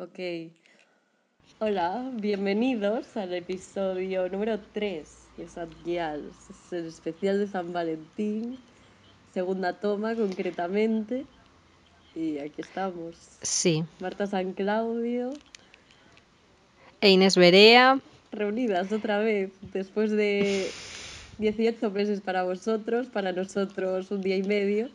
Ok. Hola, bienvenidos al episodio número 3 de Santial. Es el especial de San Valentín, segunda toma concretamente. Y aquí estamos. Sí. Marta San Claudio, E Inés Berea. reunidas otra vez después de 18 meses para vosotros, para nosotros un día y medio.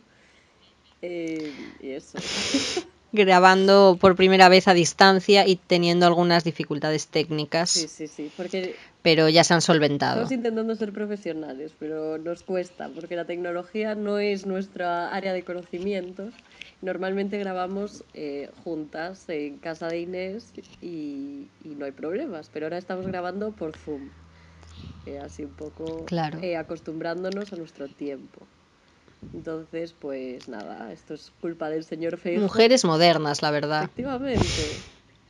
Eh, y eso. grabando por primera vez a distancia y teniendo algunas dificultades técnicas, Sí, sí, sí, porque pero ya se han solventado. Estamos intentando ser profesionales, pero nos cuesta, porque la tecnología no es nuestra área de conocimientos. Normalmente grabamos eh, juntas en casa de Inés y, y no hay problemas, pero ahora estamos grabando por Zoom. Eh, así un poco Claro. eh, acostumbrándonos a nuestro tiempo. Entonces, pues nada, esto es culpa del señor Feijóo. Mujeres modernas, la verdad. Efectivamente,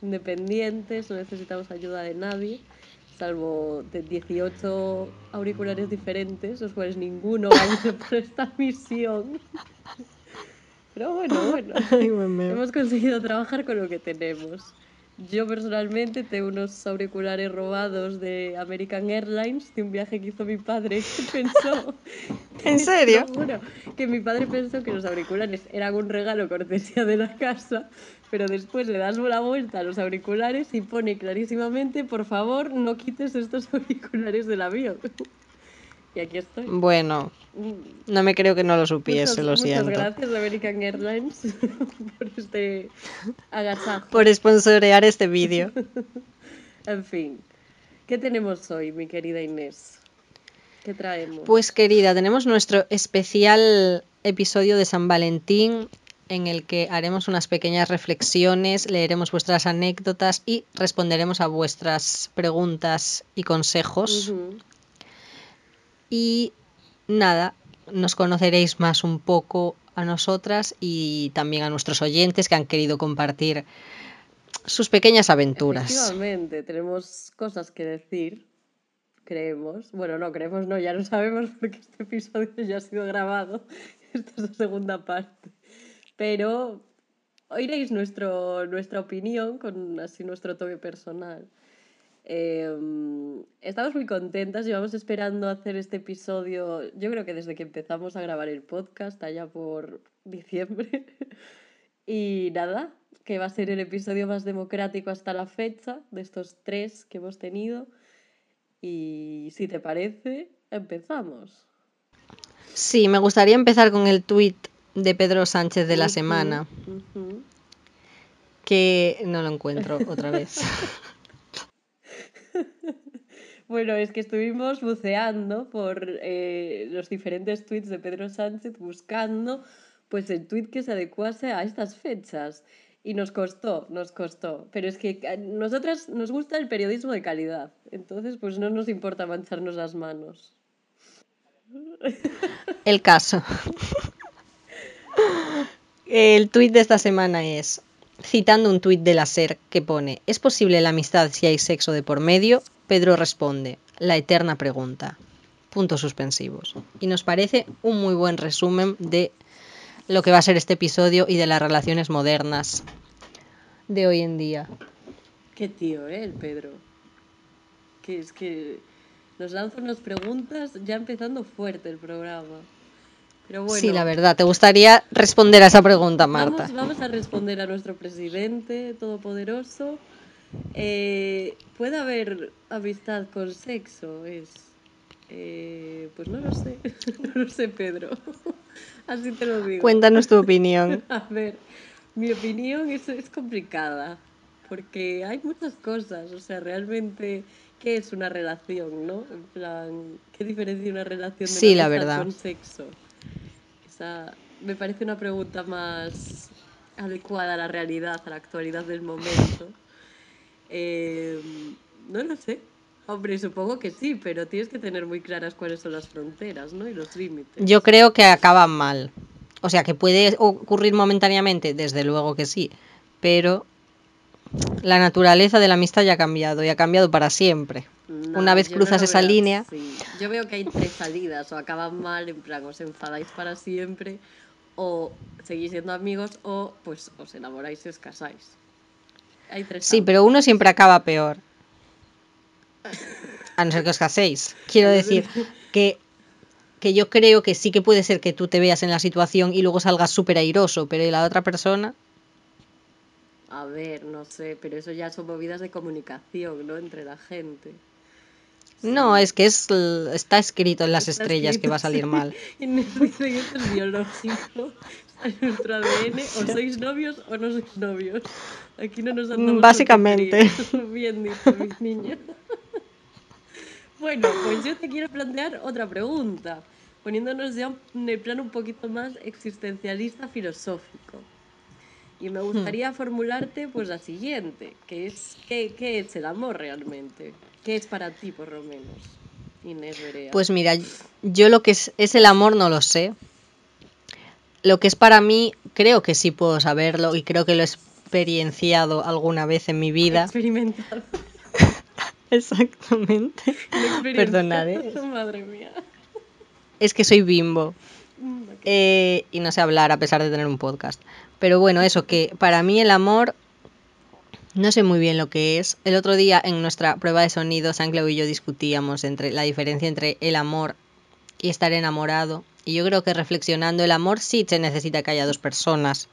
independientes, no necesitamos ayuda de nadie, salvo de 18 auriculares diferentes, los cuales ninguno vale por esta misión. Pero bueno, bueno, hemos conseguido trabajar con lo que tenemos. Yo personalmente tengo unos auriculares robados de American Airlines de un viaje que hizo mi padre que pensó ¿En serio? juro, que mi padre pensó que los auriculares eran un regalo cortesía de la casa, pero después le das la vuelta a los auriculares y pone clarísimamente, por favor, no quites estos auriculares del avión. Y aquí estoy. Bueno, no me creo que no lo supiese, muchas- lo muchas siento. gracias American Airlines por este agasajo. Por sponsorear este vídeo. En fin, ¿qué tenemos hoy, mi querida Inés? ¿Qué traemos? Pues querida, tenemos nuestro especial episodio de San Valentín en el que haremos unas pequeñas reflexiones, leeremos vuestras anécdotas y responderemos a vuestras preguntas y consejos. Y nada, nos conoceréis más un poco a nosotras y también a nuestros oyentes que han querido compartir sus pequeñas aventuras. Efectivamente, tenemos cosas que decir, creemos. Bueno, no, creemos no, ya lo sabemos porque este episodio ya ha sido grabado. Esta es la segunda parte. Pero oiréis nuestro, nuestra opinión con así nuestro toque personal. Eh, estamos muy contentas, llevamos esperando hacer este episodio, yo creo que desde que empezamos a grabar el podcast, allá por diciembre. Y nada, que va a ser el episodio más democrático hasta la fecha, de estos tres que hemos tenido. Y si te parece, empezamos. Sí, me gustaría empezar con el tuit de Pedro Sánchez de la semana, que no lo encuentro otra vez. Bueno, es que estuvimos buceando por eh, los diferentes tweets de Pedro Sánchez buscando pues el tweet que se adecuase a estas fechas. Y nos costó, nos costó. Pero es que a nosotras nos gusta el periodismo de calidad. Entonces, pues no nos importa mancharnos las manos. El caso. El tuit de esta semana es, citando un tuit de la SER que pone, ¿es posible la amistad si hay sexo de por medio? Pedro responde, la eterna pregunta. Puntos suspensivos. Y nos parece un muy buen resumen de lo que va a ser este episodio y de las relaciones modernas de hoy en día. Qué tío, ¿eh? El Pedro. Que es que nos lanza unas preguntas ya empezando fuerte el programa. Pero bueno, Sí, la verdad. ¿Te gustaría responder a esa pregunta, Marta? Vamos, vamos a responder a nuestro presidente todopoderoso. Eh, ¿Puede haber amistad con sexo? Es. eh, pues no lo sé. no lo sé, Pedro. Así te lo digo. Cuéntanos tu opinión. A ver, mi opinión es, es complicada, porque hay muchas cosas, o sea, realmente, ¿qué es una relación, no? En plan, ¿qué diferencia una relación de Sí, la verdad. con sexo? Esa me parece una pregunta más adecuada a la realidad, a la actualidad del momento. Eh, no lo sé. Hombre, supongo que sí, pero tienes que tener muy claras cuáles son las fronteras, ¿no? Y los límites. Yo creo que acaban mal. O sea, que puede ocurrir momentáneamente, desde luego que sí, pero la naturaleza de la amistad ya ha cambiado y ha cambiado para siempre. No, Una vez no cruzas esa veo línea. Yo veo que hay tres salidas, o acaban mal, en plan, os enfadáis para siempre, o seguís siendo amigos, o pues os enamoráis y os casáis. hay tres Sí, pero uno siempre acaba peor. A no ser que os caséis. Quiero decir que, que yo creo que sí que puede ser que tú te veas en la situación y luego salgas súper airoso, pero ¿y la otra persona? A ver, no sé, pero eso ya son movidas de comunicación, ¿no? Entre la gente. No, es que es, está escrito en las Está estrellas que va a salir sí. mal. Dicen esto es biológico, en nuestro ADN, o sois novios o no sois novios. Aquí no nos andamos con Básicamente. Bien dicho, mis niños. Bueno, pues yo te quiero plantear otra pregunta, poniéndonos ya en el plano un poquito más existencialista filosófico. Y Hmm. me gustaría formularte pues la siguiente, que es ¿qué, qué es el amor realmente? ¿Qué es para ti por lo menos? Inés Berea. Pues mira, yo lo que es, es el amor no lo sé. Lo que es para mí, creo que sí puedo saberlo y creo que lo he experienciado alguna vez en mi vida. experimentado. Exactamente. Perdonad, ¿eh? Madre mía. Es que soy bimbo. Mm. Eh, y no sé hablar a pesar de tener un podcast. Pero bueno, eso, que para mí el amor no sé muy bien lo que es. El otro día en nuestra prueba de sonido, San y yo discutíamos entre la diferencia entre el amor y estar enamorado. Y yo creo que reflexionando el amor sí se necesita que haya dos personas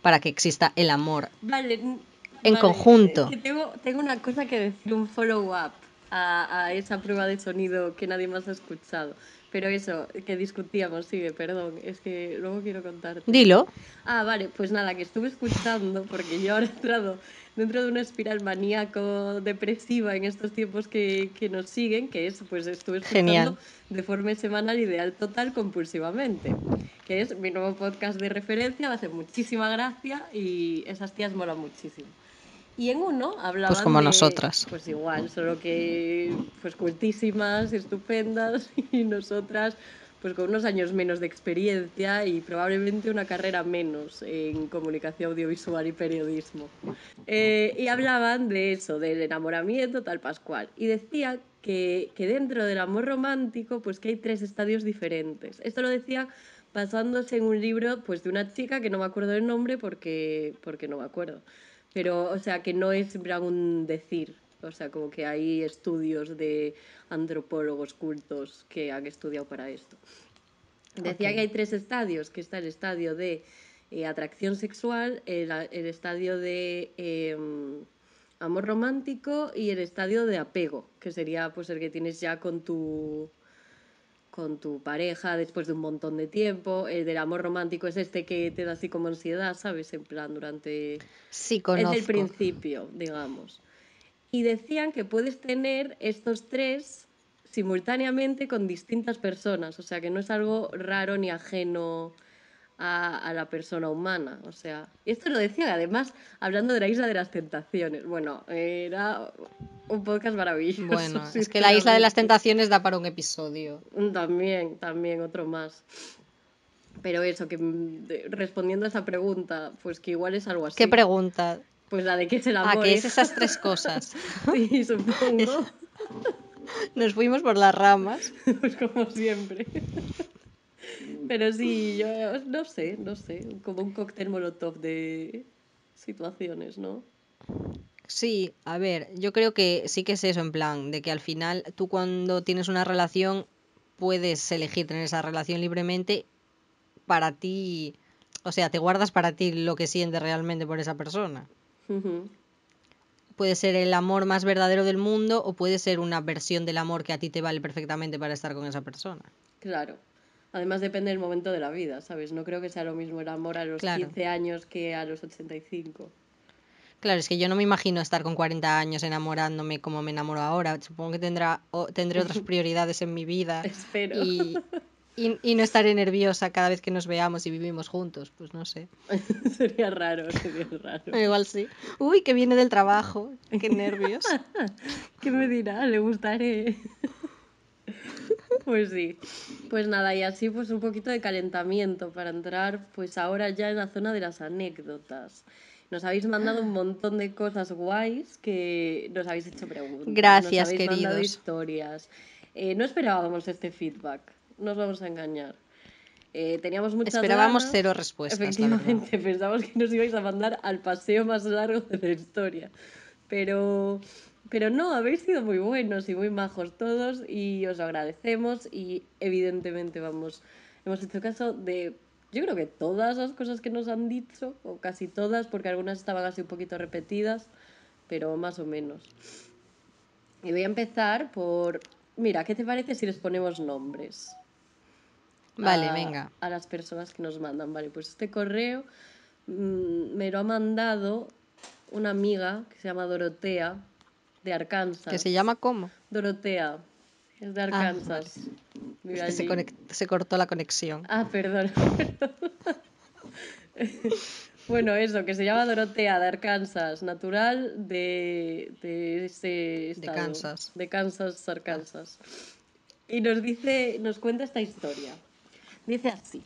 para que exista el amor. Vale. n- En vale, conjunto. que tengo, tengo una cosa que decir, un follow-up a, a esa prueba de sonido que nadie más ha escuchado. Pero eso, que discutíamos, sigue, perdón, es que luego quiero contarte. Dilo. Ah, vale, pues nada, que estuve escuchando, porque yo ahora he entrado dentro de una espiral maníaco-depresiva en estos tiempos que, que nos siguen, que es, pues estuve escuchando Genial. de forma semanal Ideal Total compulsivamente, que es mi nuevo podcast de referencia, me hace muchísima gracia y esas tías molan muchísimo. Y en uno hablaban Pues como de- nosotras. Pues igual, solo que pues cultísimas, estupendas y nosotras pues con unos años menos de experiencia y probablemente una carrera menos en comunicación audiovisual y periodismo. Eh, y hablaban de eso, del enamoramiento tal pascual. Y decía que, que dentro del amor romántico pues que hay tres estadios diferentes. Esto lo decía basándose en un libro pues de una chica que no me acuerdo del nombre porque, porque no me acuerdo. Pero, o sea, que no es un decir. O sea, como que hay estudios de antropólogos cultos que han estudiado para esto. Decía que hay tres estadios, que está el estadio de eh, atracción sexual, el, el estadio de em, amor romántico y el estadio de apego, que sería pues el que tienes ya con tu con tu pareja después de un montón de tiempo. El del amor romántico es este que te da así como ansiedad, ¿sabes? En plan, durante Sí, conozco. es el principio, digamos. Y decían que puedes tener estos tres simultáneamente con distintas personas, o sea que no es algo raro ni ajeno a, a la persona humana. O sea, y esto lo decían además hablando de la isla de las tentaciones. Bueno, era un podcast maravilloso. Bueno, es que la isla de las tentaciones da para un episodio. También, también, otro más. Pero eso, que respondiendo a esa pregunta, pues que igual es algo así. ¿Qué pregunta? Pues la de qué es el amor. Ah, que es hija. esas tres cosas. Sí, supongo. Nos fuimos por las ramas. Pues como siempre. Pero sí, yo no sé, no sé. Como un cóctel molotov de situaciones, ¿no? Sí, a ver, yo creo que sí que es eso, en plan, de que al final tú cuando tienes una relación puedes elegir tener esa relación libremente para ti, o sea, te guardas para ti lo que sientes realmente por esa persona. Puede ser el amor más verdadero del mundo o puede ser una versión del amor que a ti te vale perfectamente para estar con esa persona. Claro. Además depende del momento de la vida, ¿sabes? No creo que sea lo mismo el amor a los Claro. 15 años que a los 85. Claro, es que yo no me imagino estar con 40 años enamorándome como me enamoro ahora. Supongo que tendrá, o- tendré otras prioridades en mi vida. Espero. y, y, y no estaré nerviosa cada vez que nos veamos y vivimos juntos. Pues no sé. sería raro, sería raro. Igual sí. Uy, que viene del trabajo. Qué nervios. ¿Qué me dirá? Le gustaré. Pues sí. Pues nada, y así pues un poquito de calentamiento para entrar pues ahora ya en la zona de las anécdotas. Nos habéis mandado un montón de cosas guays que nos habéis hecho preguntas. Gracias, nos habéis mandado queridos. historias. Eh, no esperábamos este feedback, no os vamos a engañar. Eh, teníamos muchas Esperábamos ganas. cero respuestas. Efectivamente, pensamos que nos ibais a mandar al paseo más largo de la historia. Pero, pero no, habéis sido muy buenos y muy majos todos y os lo agradecemos y evidentemente vamos, hemos hecho caso de, yo creo que todas las cosas que nos han dicho, o casi todas, porque algunas estaban así un poquito repetidas, pero más o menos. Y voy a empezar por, mira, ¿qué te parece si les ponemos nombres? Vale, a- venga. A las personas que nos mandan. Vale, pues este correo mm, me lo ha mandado una amiga que se llama Dorotea, de Arkansas. ¿Que se llama cómo? Dorotea, es de Arkansas. Es que se, allí. conect- se cortó la conexión. Ah, perdón. bueno, eso, que se llama Dorotea de Arkansas, natural de, de ese estado. Kansas. De Kansas, Arkansas. Y nos dice, nos cuenta esta historia. Dice así.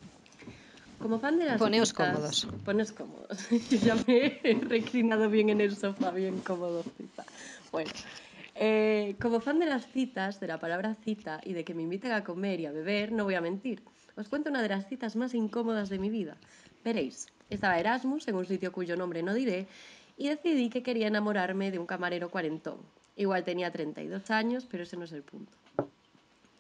Como fan de las Poneos cómodos. Poneos cómodos. Yo ya me he reclinado bien en el sofá, bien cómodo. cita. Bueno, eh, como fan de las citas, de la palabra cita y de que me inviten a comer y a beber, no voy a mentir. Os cuento una de las citas más incómodas de mi vida. Veréis, estaba Erasmus en un sitio cuyo nombre no diré y decidí que quería enamorarme de un camarero cuarentón. Igual tenía 32 años, pero ese no es el punto.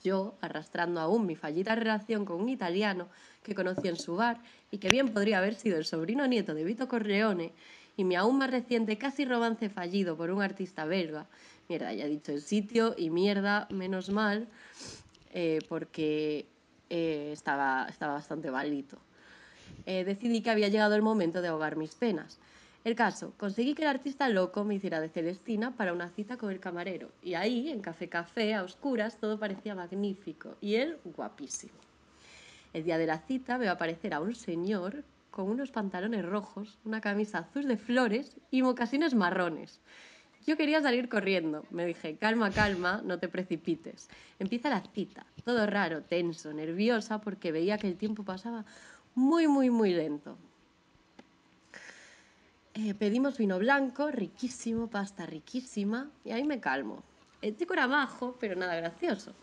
Yo, arrastrando aún mi fallida relación con un italiano que conocí en su bar y que bien podría haber sido el sobrino nieto de Vito Corleone, y mi aún más reciente casi romance fallido por un artista belga, mierda, ya he dicho el sitio, y mierda, menos mal, eh, porque eh, estaba, estaba bastante malito. Eh, decidí que había llegado el momento de ahogar mis penas. El caso, conseguí que el artista loco me hiciera de Celestina para una cita con el camarero. Y ahí, en Café Café, a oscuras, todo parecía magnífico. Y él, guapísimo. El día de la cita veo aparecer a un señor con unos pantalones rojos, una camisa azul de flores y mocasines marrones. Yo quería salir corriendo. Me dije, calma, calma, no te precipites. Empieza la cita. Todo raro, tenso, nerviosa, porque veía que el tiempo pasaba muy, muy, muy lento. Eh, pedimos vino blanco, riquísimo, pasta riquísima, y ahí me calmo. El chico era majo, pero nada gracioso.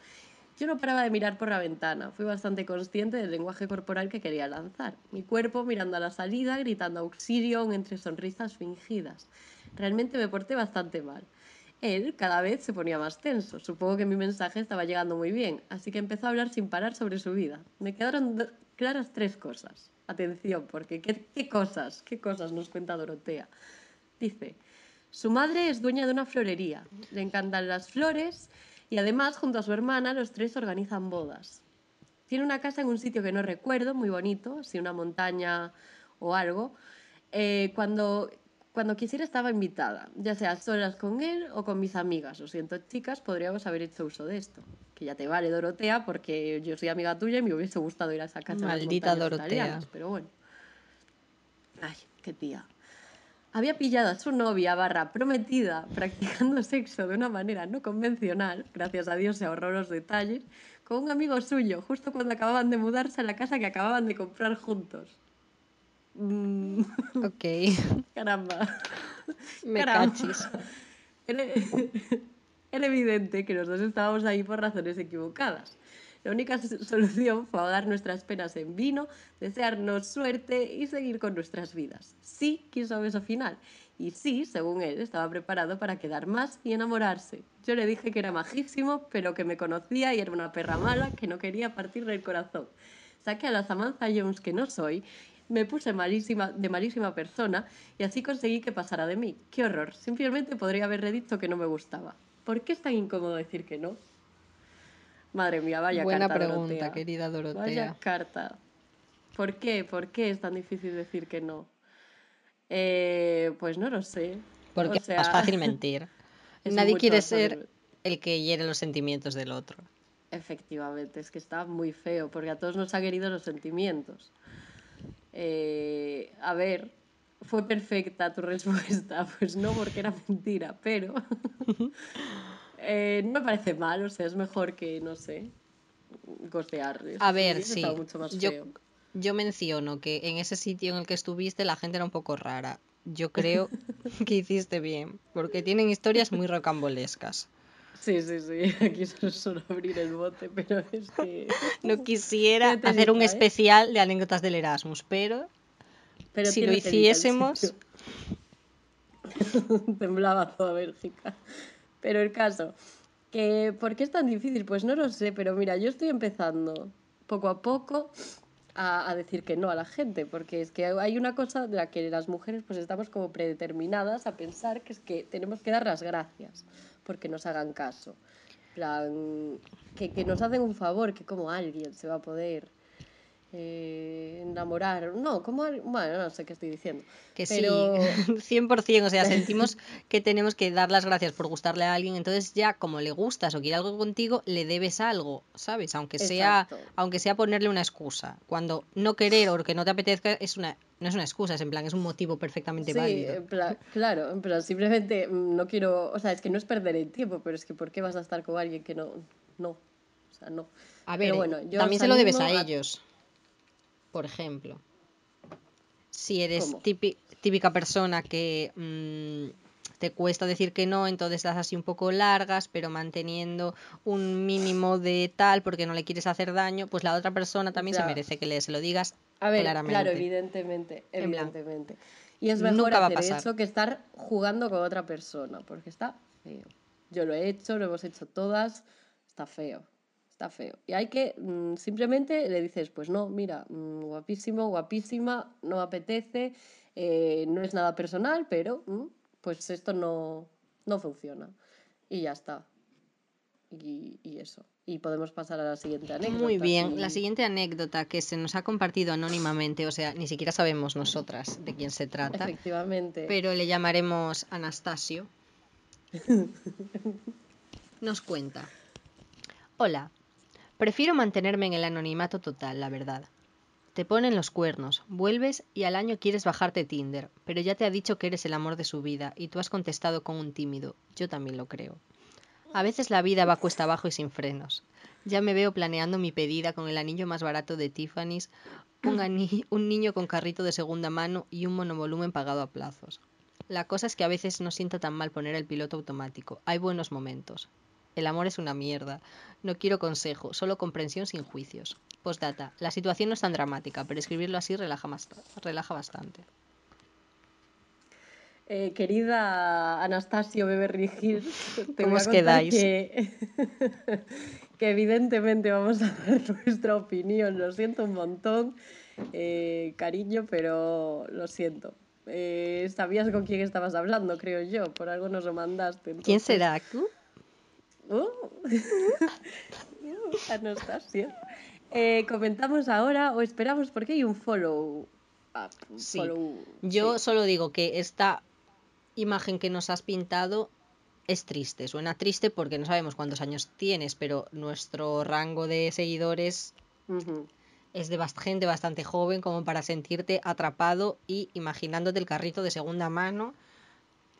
Yo no paraba de mirar por la ventana, fui bastante consciente del lenguaje corporal que quería lanzar. Mi cuerpo mirando a la salida, gritando auxilio entre sonrisas fingidas. Realmente me porté bastante mal. Él cada vez se ponía más tenso. Supongo que mi mensaje estaba llegando muy bien, así que empezó a hablar sin parar sobre su vida. Me quedaron claras tres cosas. Atención, porque ¿qué, cosas? ¿Qué cosas nos cuenta Dorotea? Dice, su madre es dueña de una florería, le encantan las flores y además junto a su hermana los tres organizan bodas. Tiene una casa en un sitio que no recuerdo, muy bonito, si una montaña o algo. Eh, cuando, cuando quisiera estaba invitada, ya sea solas con él o con mis amigas. Lo siento, chicas, podríamos haber hecho uso de esto. Que ya te vale, Dorotea, porque yo soy amiga tuya y me hubiese gustado ir a esa casa. las Maldita montañas Dorotea. italianas, pero bueno. Ay, qué tía. Había pillado a su novia barra prometida practicando sexo de una manera no convencional, gracias a Dios se ahorró los detalles, con un amigo suyo, justo cuando acababan de mudarse a la casa que acababan de comprar juntos. Mm, Ok. caramba. Me Caramba. cachis. Era, era evidente que los dos estábamos ahí por razones equivocadas. La única solución fue ahogar nuestras penas en vino, desearnos suerte y seguir con nuestras vidas. Sí quiso beso final. Y sí, según él, estaba preparado para quedar más y enamorarse. Yo le dije que era majísimo, pero que me conocía y era una perra mala que no quería partirle el corazón. Saqué a la Samantha Jones que no soy, me puse malísima, de malísima persona y así conseguí que pasara de mí. ¡Qué horror! Simplemente podría haberle dicho que no me gustaba. ¿Por qué es tan incómodo decir que no? Madre mía, vaya Buena carta, pregunta, Dorotea. querida Vaya Dorotea. carta. ¿Por qué? ¿Por qué es tan difícil decir que no? Eh, pues no lo sé. Porque O sea, es más fácil mentir. Nadie quiere fácil ser el que hiere los sentimientos del otro. Efectivamente, es que está muy feo, porque a todos nos ha querido los sentimientos. Eh, a ver, ¿fue perfecta tu respuesta? Pues no, porque era mentira, pero eh, no me parece mal, o sea, es mejor que, no sé, gocear. A ver, sí. estado mucho más Yo, feo. yo menciono que en ese sitio en el que estuviste la gente era un poco rara. Yo creo que hiciste bien, porque tienen historias muy rocambolescas. Sí, sí, sí. Aquí solo abrir el bote, pero es que. No quisiera hacer un ¿eh? especial de anécdotas del Erasmus, pero pero si lo hiciésemos. Temblaba toda Bélgica. Pero el caso, que ¿por qué es tan difícil? Pues no lo sé, pero mira, yo estoy empezando poco a poco a, a decir que no a la gente, porque es que hay una cosa de la que las mujeres pues estamos como predeterminadas a pensar que es que tenemos que dar las gracias porque nos hagan caso. Plan, que, que nos hacen un favor, que como alguien se va a poder eh, enamorar. No, como bueno, no sé qué estoy diciendo. que pero... sí, 100%, o sea, sentimos que tenemos que dar las gracias por gustarle a alguien, entonces ya como le gustas o quiere algo contigo, le debes algo, ¿sabes? Aunque sea, Exacto. aunque sea ponerle una excusa. Cuando no querer o que no te apetezca es una, no es una excusa, es en plan, es un motivo perfectamente Sí, válido. en plan, claro, en plan, simplemente no quiero, o sea, es que no es perder el tiempo, pero es que ¿por qué vas a estar con alguien que no, no, o sea, no. A ver, Pero bueno, yo también se lo debes a- ellos. Por ejemplo, si eres típica persona que mm, te cuesta decir que no, entonces das así un poco largas, pero manteniendo un mínimo de tal porque no le quieres hacer daño, pues la otra persona también se merece que le se lo digas A ver, claramente. claro, evidentemente, evidentemente. Y es mejor nunca hacer eso que estar jugando con otra persona, porque está feo. Yo lo he hecho, lo hemos hecho todas, está feo, está feo. Y hay que, mm, simplemente le dices, pues no, mira, mm, guapísimo, guapísima, no me apetece, eh, no es nada personal, pero mm, pues esto no, no funciona. Y ya está. Y, y eso. Y podemos pasar a la siguiente anécdota. Muy bien, la si- siguiente anécdota que se nos ha compartido anónimamente, o sea, ni siquiera sabemos nosotras de quién se trata, Efectivamente. pero le llamaremos Anastasio. Nos cuenta. Hola, prefiero mantenerme en el anonimato total, la verdad. Te ponen los cuernos, vuelves y al año quieres bajarte Tinder, pero ya te ha dicho que eres el amor de su vida y tú has contestado con un tímido. Yo también lo creo. A veces la vida va cuesta abajo y sin frenos. Ya me veo planeando mi pedida con el anillo más barato de Tiffany's, un, niño con carrito de segunda mano y un monovolumen pagado a plazos. La cosa es que a veces no sienta tan mal poner el piloto automático. Hay buenos momentos. El amor es una mierda. No quiero consejo, solo comprensión sin juicios. Postdata. La situación no es tan dramática, pero escribirlo así relaja, bast- relaja bastante. Eh, querida Anastasio Beverly Hills, te ¿Cómo voy a os quedáis? Que, que evidentemente vamos a dar nuestra opinión. Lo siento un montón, eh, cariño, pero lo siento. Eh, sabías con quién estabas hablando, creo yo, por algo nos lo mandaste. ¿Quién será tú? Uh. Uh, Anastasio. Eh, comentamos ahora o esperamos porque hay un follow. up, un Sí. follow- Yo sí. solo digo que esta imagen que nos has pintado es triste. Suena triste porque no sabemos cuántos años tienes, pero nuestro rango de seguidores es de gente bastante joven como para sentirte atrapado y imaginándote el carrito de segunda mano,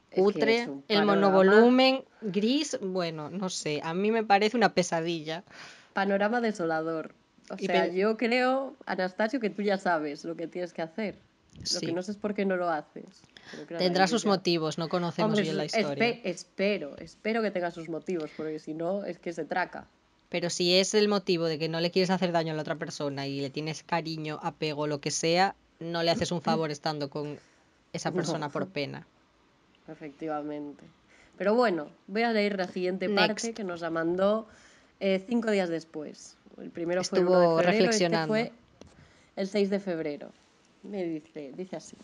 cutre, es un el monovolumen gris, bueno, no sé, a mí me parece una pesadilla. Panorama desolador. O Y sea, yo creo, Anastasio, que tú ya sabes lo que tienes que hacer. Lo que no sé es por qué no lo haces. Tendrá sus motivos, no conocemos Hombre, bien la espe- historia. espero, espero que tenga sus motivos, porque si no, es que se traca. Pero si es el motivo de que no le quieres hacer daño a la otra persona y le tienes cariño, apego, lo que sea, no le haces un favor estando con esa persona por pena. Efectivamente. Pero bueno, voy a leer la siguiente parte Next. que nos la mandó eh, cinco días después. El primero fue el Estuvo 1 de febrero, reflexionando. este fue el 6 de febrero. Me dice, dice así.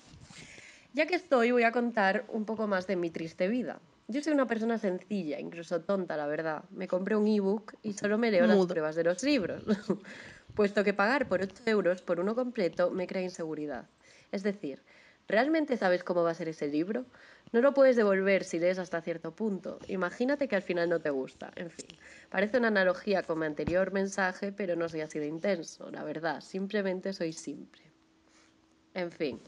Ya que estoy, voy a contar un poco más de mi triste vida. Yo soy una persona sencilla, incluso tonta, la verdad. Me compré un ebook y solo me leo las pruebas de los libros, puesto que pagar por 8 euros por uno completo me crea inseguridad. Es decir, ¿realmente sabes cómo va a ser ese libro? No lo puedes devolver si lees hasta cierto punto. Imagínate que al final no te gusta. En fin, parece una analogía con mi anterior mensaje, pero no soy así de intenso, la verdad. Simplemente soy simple. En fin,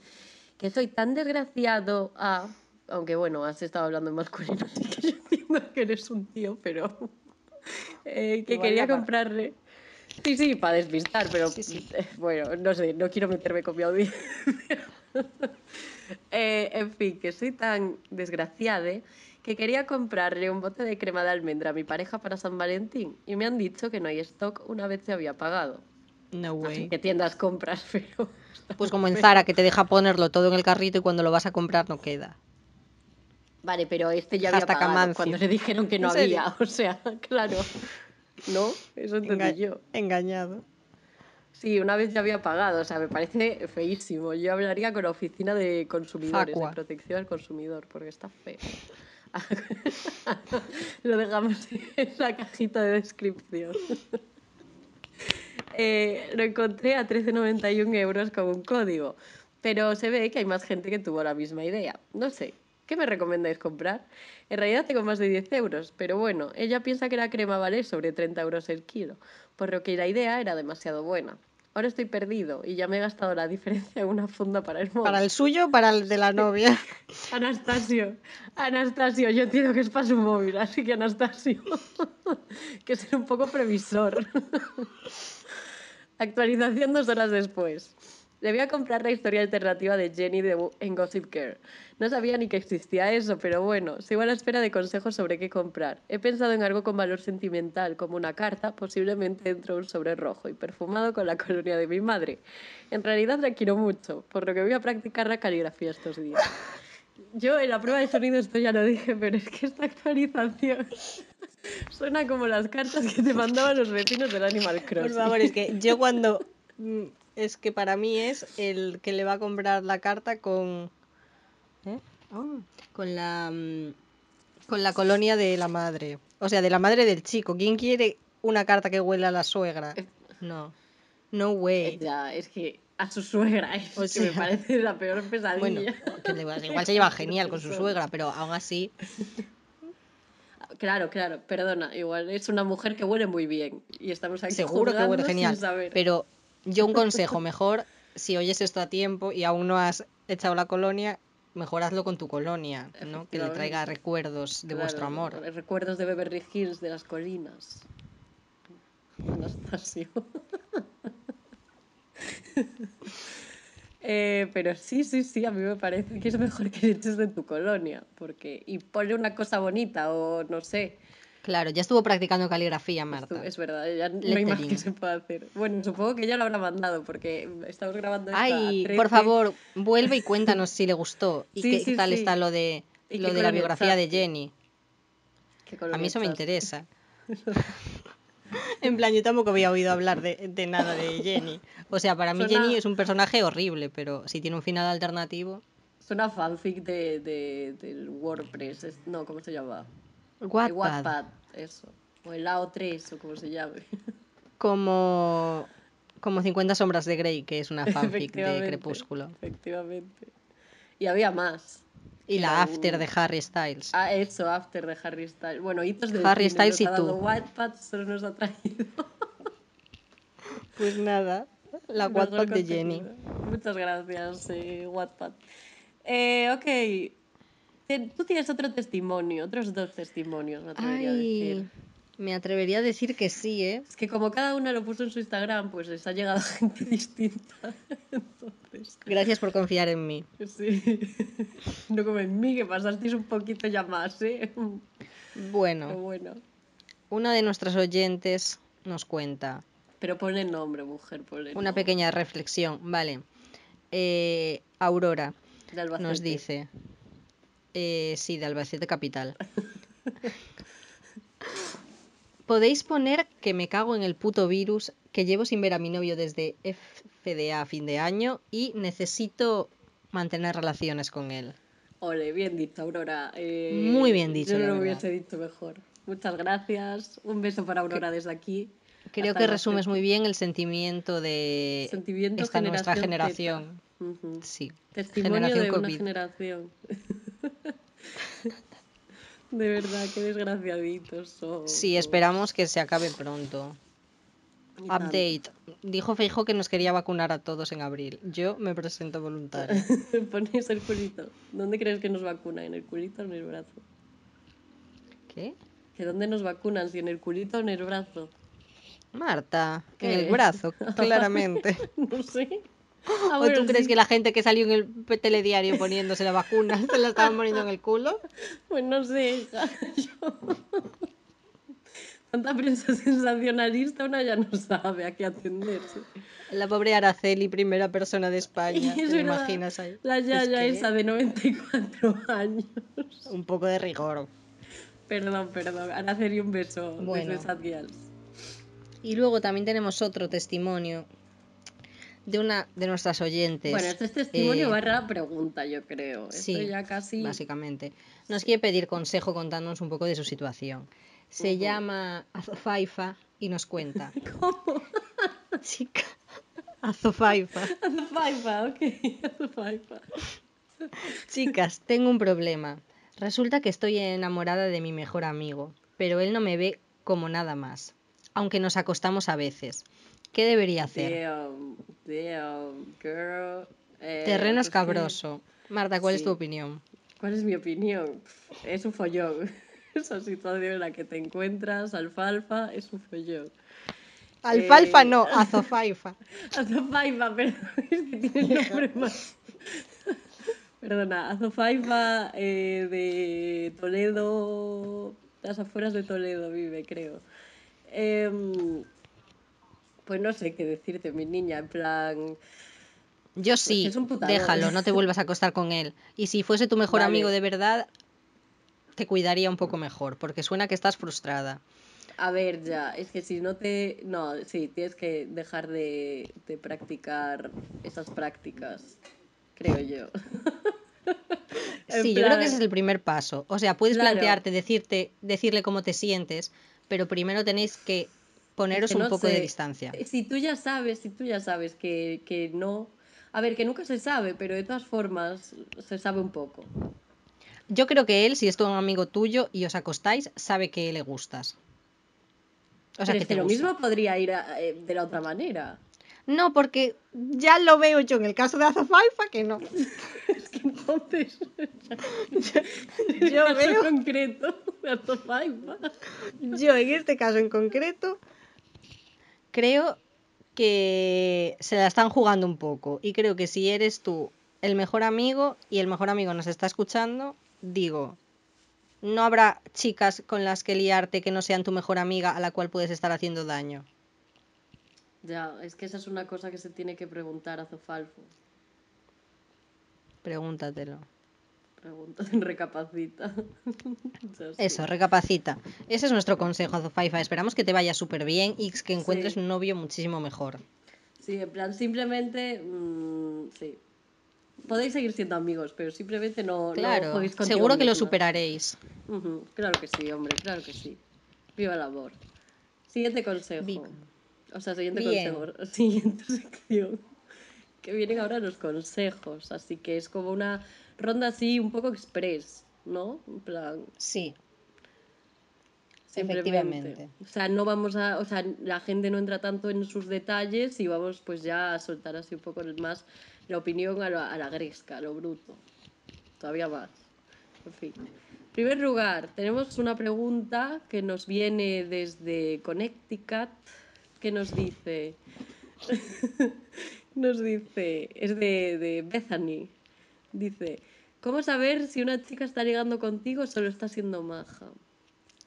que soy tan desgraciado a... Aunque bueno, has estado hablando en masculino, así que yo entiendo que eres un tío, pero... eh, que Igual quería comprarle... Sí, sí, para despistar, pero Sí, sí. eh, bueno, no sé, no quiero meterme con mi audiencia. Eh, en fin, que soy tan desgraciada que quería comprarle un bote de crema de almendra a mi pareja para San Valentín y me han dicho que no hay stock una vez se había pagado. No No sé way. qué tiendas compras, pero... Pues como en Zara, que te deja ponerlo todo en el carrito y cuando lo vas a comprar no queda. Vale, pero este ya había Hashtag pagado cuando le dijeron que no había. O sea, claro. ¿No? Eso entendí Enga- yo. Engañado. Sí, una vez ya había pagado, o sea, me parece feísimo. Yo hablaría con la oficina de consumidores, Facua. de protección al consumidor, porque está feo. Lo dejamos en la cajita de descripción. Eh, lo encontré a 13,91 euros con un código, pero se ve que hay más gente que tuvo la misma idea. No sé, ¿qué me recomendáis comprar? En realidad tengo más de 10 euros, pero bueno, ella piensa que la crema vale sobre 30 euros el kilo, por lo que la idea era demasiado buena. Ahora estoy perdido y ya me he gastado la diferencia en una funda para el móvil. ¿Para el suyo o para el de la novia? Anastasio, Anastasio, yo entiendo que es para su móvil, así que Anastasio, que ser un poco previsor. Actualización dos horas después. Debía comprar la historia alternativa de Jenny de, en Gossip Girl. No sabía ni que existía eso, pero bueno, sigo a la espera de consejos sobre qué comprar. He pensado en algo con valor sentimental, como una carta, posiblemente dentro de un sobre rojo y perfumado con la colonia de mi madre. En realidad la quiero mucho, por lo que voy a practicar la caligrafía estos días. Yo en la prueba de sonido esto ya lo dije, pero es que esta actualización suena como las cartas que te mandaban los vecinos del Animal Crossing. Por favor, es que yo cuando... Es que para mí es el que le va a comprar la carta con... ¿eh? Ah, Con la... mm, Con la colonia de la madre. O sea, de la madre del chico. ¿Quién quiere una carta que huela a la suegra? No. No way. Ya, es que a su suegra, es O que me sea, parece la peor pesadilla. Bueno, que igual se lleva genial con su suegra, pero aún así... Claro, claro, perdona, igual es una mujer que huele muy bien y estamos aquí Seguro que huele genial. saber. Pero yo un consejo, mejor si oyes esto a tiempo y aún no has echado la colonia, mejor hazlo con tu colonia, ¿no? Que le traiga recuerdos de vuestro amor. Recuerdos de Beverly Hills, de las colinas. Anastasio. Eh, pero sí, sí, sí, a mí me parece que es mejor que le eches de tu colonia, porque y ponle una cosa bonita o no sé, Claro, ya estuvo practicando caligrafía, Marta. es verdad, ya no hay más que se pueda hacer. Bueno, supongo que ya lo habrá mandado porque estamos grabando esto a Ay, 13. por favor, vuelve y cuéntanos si le gustó y Sí, qué sí, tal sí. está lo de ¿Y lo de la biografía de? Jenny. ¿Qué A mí eso me interesa. En plan, yo tampoco había oído hablar de, de nada de Jenny. O sea, para mí Suena- Jenny es un personaje horrible, pero si tiene un final alternativo. Es una fanfic de, de- del WordPress, es- no, ¿cómo se llama? Wattpad, eso. O el AO3 o como se llame. Como, como 50 sombras de Grey, que es una fanfic de Crepúsculo. Efectivamente. Y había más. Y la after de Harry Styles. Ah, eso, After de Harry Styles. Bueno, hitos del Harry Styles nos y ha dado tú. Wattpad solo nos ha traído. Pues nada, la Wattpad de Jenny. Muchas gracias, eh, Wattpad. Eh, ok. Tú tienes otro testimonio, otros dos testimonios, me atrevería a decir. me atrevería a decir que sí, ¿eh? Es que como cada una lo puso en su Instagram, pues les ha llegado gente distinta. Entonces, Gracias por confiar en mí. sí. No como en mí, que pasasteis un poquito ya más, ¿eh? Pero Bueno, bueno. una de nuestras oyentes nos cuenta Pero ponle nombre, mujer, ponle una nombre. pequeña reflexión. Vale. Eh, Aurora nos dice. Eh, sí, de Albacete Capital. Podéis poner que me cago en el puto virus, que llevo sin ver a mi novio desde FDA a fin de año y necesito mantener relaciones con él. Ole, bien dicho, Aurora. Eh, Muy bien dicho, Yo no lo verdad. hubiese dicho mejor. Muchas gracias. Un beso para Aurora desde aquí. Creo Hasta que resumes muy bien el sentimiento de Sentimiento esta nuestra generación generación. Ujú. Sí. Testimonio generación de una COVID. generación. de verdad, qué desgraciaditos son. Sí, esperamos que se acabe pronto. Update. Dijo Feijo que nos quería vacunar a todos en abril. Yo me presento voluntario. Ponéis el culito. ¿Dónde crees que nos vacunan? ¿En el culito o en el brazo? ¿Qué? ¿Que dónde nos vacunan? ¿Si en el culito o en el brazo? Marta, en el brazo, claramente. No sé. Ah, ¿O bueno, tú crees sí. que la gente que salió en el telediario poniéndose la vacuna se la estaban poniendo en el culo? Pues no sé, hija. Yo... Tanta prensa sensacionalista, una ya no sabe a qué atenderse. La pobre Araceli, primera persona de España. Es ¿Te imaginas ahí? La Es yaya que esa de 94 años. Un poco de rigor. Perdón, perdón. Araceli, un beso Bueno. desde. Y luego también tenemos otro testimonio de una de nuestras oyentes. Bueno, este es testimonio eh, barra pregunta, yo creo. Esto Sí, ya casi... básicamente. Nos quiere pedir consejo contándonos un poco de su situación. Se Ujú. llama Azofaifa y nos cuenta. ¿Cómo? Chica, Azofaifa. Azufaifa, ok. Azufaifa. Chicas, tengo un problema. Resulta que estoy enamorada de mi mejor amigo, pero él no me ve como nada más, aunque nos acostamos a veces. ¿Qué debería hacer? Damn, damn, girl. Eh, Terreno escabroso. Marta, ¿cuál es tu opinión? ¿Cuál es mi opinión? Es un follón. Esa situación en la que te encuentras, alfalfa, es un follón. Alfalfa Eh, no, azofaifa. Azofaifa, perdón, es que tiene nombre más. Perdona, Azofaifa eh, de Toledo, las afueras de Toledo vive, creo. Em, pues no sé qué decirte, mi niña, en plan... Yo sí, Pues déjalo, no te vuelvas a acostar con él. Y si fuese tu mejor Vale. amigo de verdad, te cuidaría un poco mejor, porque suena que estás frustrada. A ver, ya, es que si no te... No, sí, tienes que dejar de, de practicar esas prácticas, creo yo. Sí, yo creo que ese es el primer paso. O sea, puedes Claro. plantearte, decirte, decirle cómo te sientes, pero primero tenéis que poneros que un poco de distancia. Si tú ya sabes, si tú ya sabes que, que no... A ver, que nunca se sabe, pero de todas formas se sabe un poco. Yo creo que él, si es todo un amigo tuyo y os acostáis, sabe que le gustas. O sea, pero que te lo gusta. mismo podría ir a- eh, de la otra manera. No, porque ya lo veo yo en el caso de Azafaifa que no. Es que entonces... Yo Yo veo- concreto de Azofaifa. Yo en este caso en concreto creo que se la están jugando un poco y creo que si eres tú el mejor amigo y el mejor amigo nos está escuchando, digo, no habrá chicas con las que liarte que no sean tu mejor amiga a la cual puedes estar haciendo daño. Ya, es que esa es una cosa que se tiene que preguntar a Zofalfo. Pregúntatelo. Pregunta, recapacita. Eso, recapacita. Ese es nuestro consejo, Azofaifa. Esperamos que te vaya súper bien y que encuentres Sí. un novio muchísimo mejor. Sí, en plan, simplemente. mm, sí. Podéis seguir siendo amigos, pero simplemente no. no Claro, contigo seguro que lo superaréis. Claro que sí, hombre, claro que sí. Viva el amor. Siguiente consejo. O sea, siguiente Bien. consejo. Siguiente sección. Que vienen ahora los consejos. Así que es como una ronda así un poco express, ¿no? En plan. Sí. Efectivamente. O sea, no vamos a, o sea, la gente no entra tanto en sus detalles y vamos pues ya a soltar así un poco más la opinión a, la- a la gresca, a lo bruto. Todavía más. En fin. En primer lugar, tenemos una pregunta que nos viene desde Connecticut, que nos dice, nos dice, es de, de Bethany, dice, ¿cómo saber si una chica está ligando contigo o solo está siendo maja?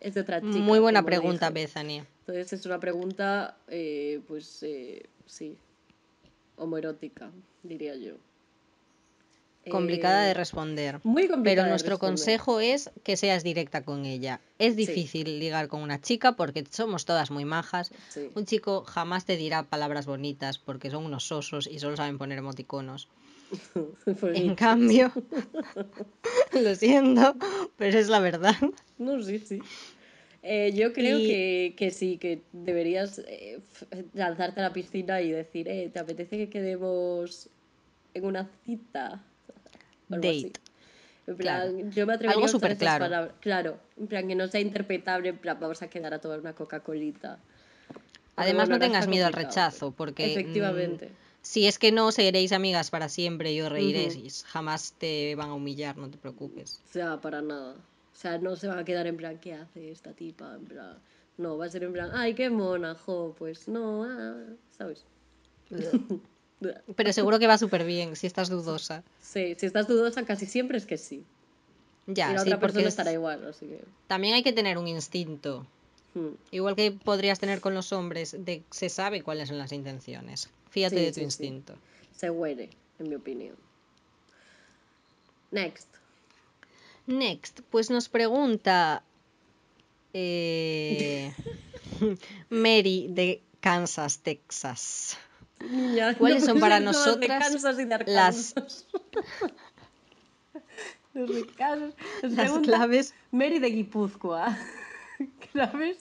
Es de otra chica. muy buena pregunta. Bethany. Entonces es una pregunta, eh, pues eh, sí, homoerótica, diría yo. Complicada Eh, de responder. Muy complicada. Pero nuestro responder. consejo es que seas directa con ella. Es difícil ligar con una chica porque somos todas muy majas. Sí. Un chico jamás te dirá palabras bonitas porque son unos sosos y solo saben poner emoticonos. En cambio, lo siento, pero es la verdad. No, sí, sí. Eh, yo creo Y- que, que sí, que deberías eh, lanzarte a la piscina y decir, eh, ¿te apetece que quedemos en una cita? O algo así. Date. En plan, Claro. yo me atrevería Algo a usar palabras. Claro, en plan, que no sea interpretable, en plan, vamos a quedar a tomar una Coca-Colita. Además, no tengas miedo al rechazo porque... mm, Efectivamente. Si es que no seréis amigas para siempre y os reiréis, jamás te van a humillar, no te preocupes. O sea, para nada. O sea, no se van a quedar en plan, ¿qué hace esta tipa? En plan, no, va a ser en plan, ay, qué mona, jo, pues no, ah", ¿sabes? Pero seguro que va súper bien si estás dudosa. Sí, si estás dudosa casi siempre es que sí. Ya, y la sí, otra persona es- estará igual, así que... también hay que tener un instinto. hmm. Igual que podrías tener con los hombres, de se sabe cuáles son las intenciones. Fíjate Sí, de tu sí, sí. instinto. Se huele, en mi opinión. Next. Next, pues nos pregunta eh, Mary de Kansas, Texas. Niña, ¿Cuáles son para nosotras las- Las claves. Mary de Guipúzcoa. ¿Claves?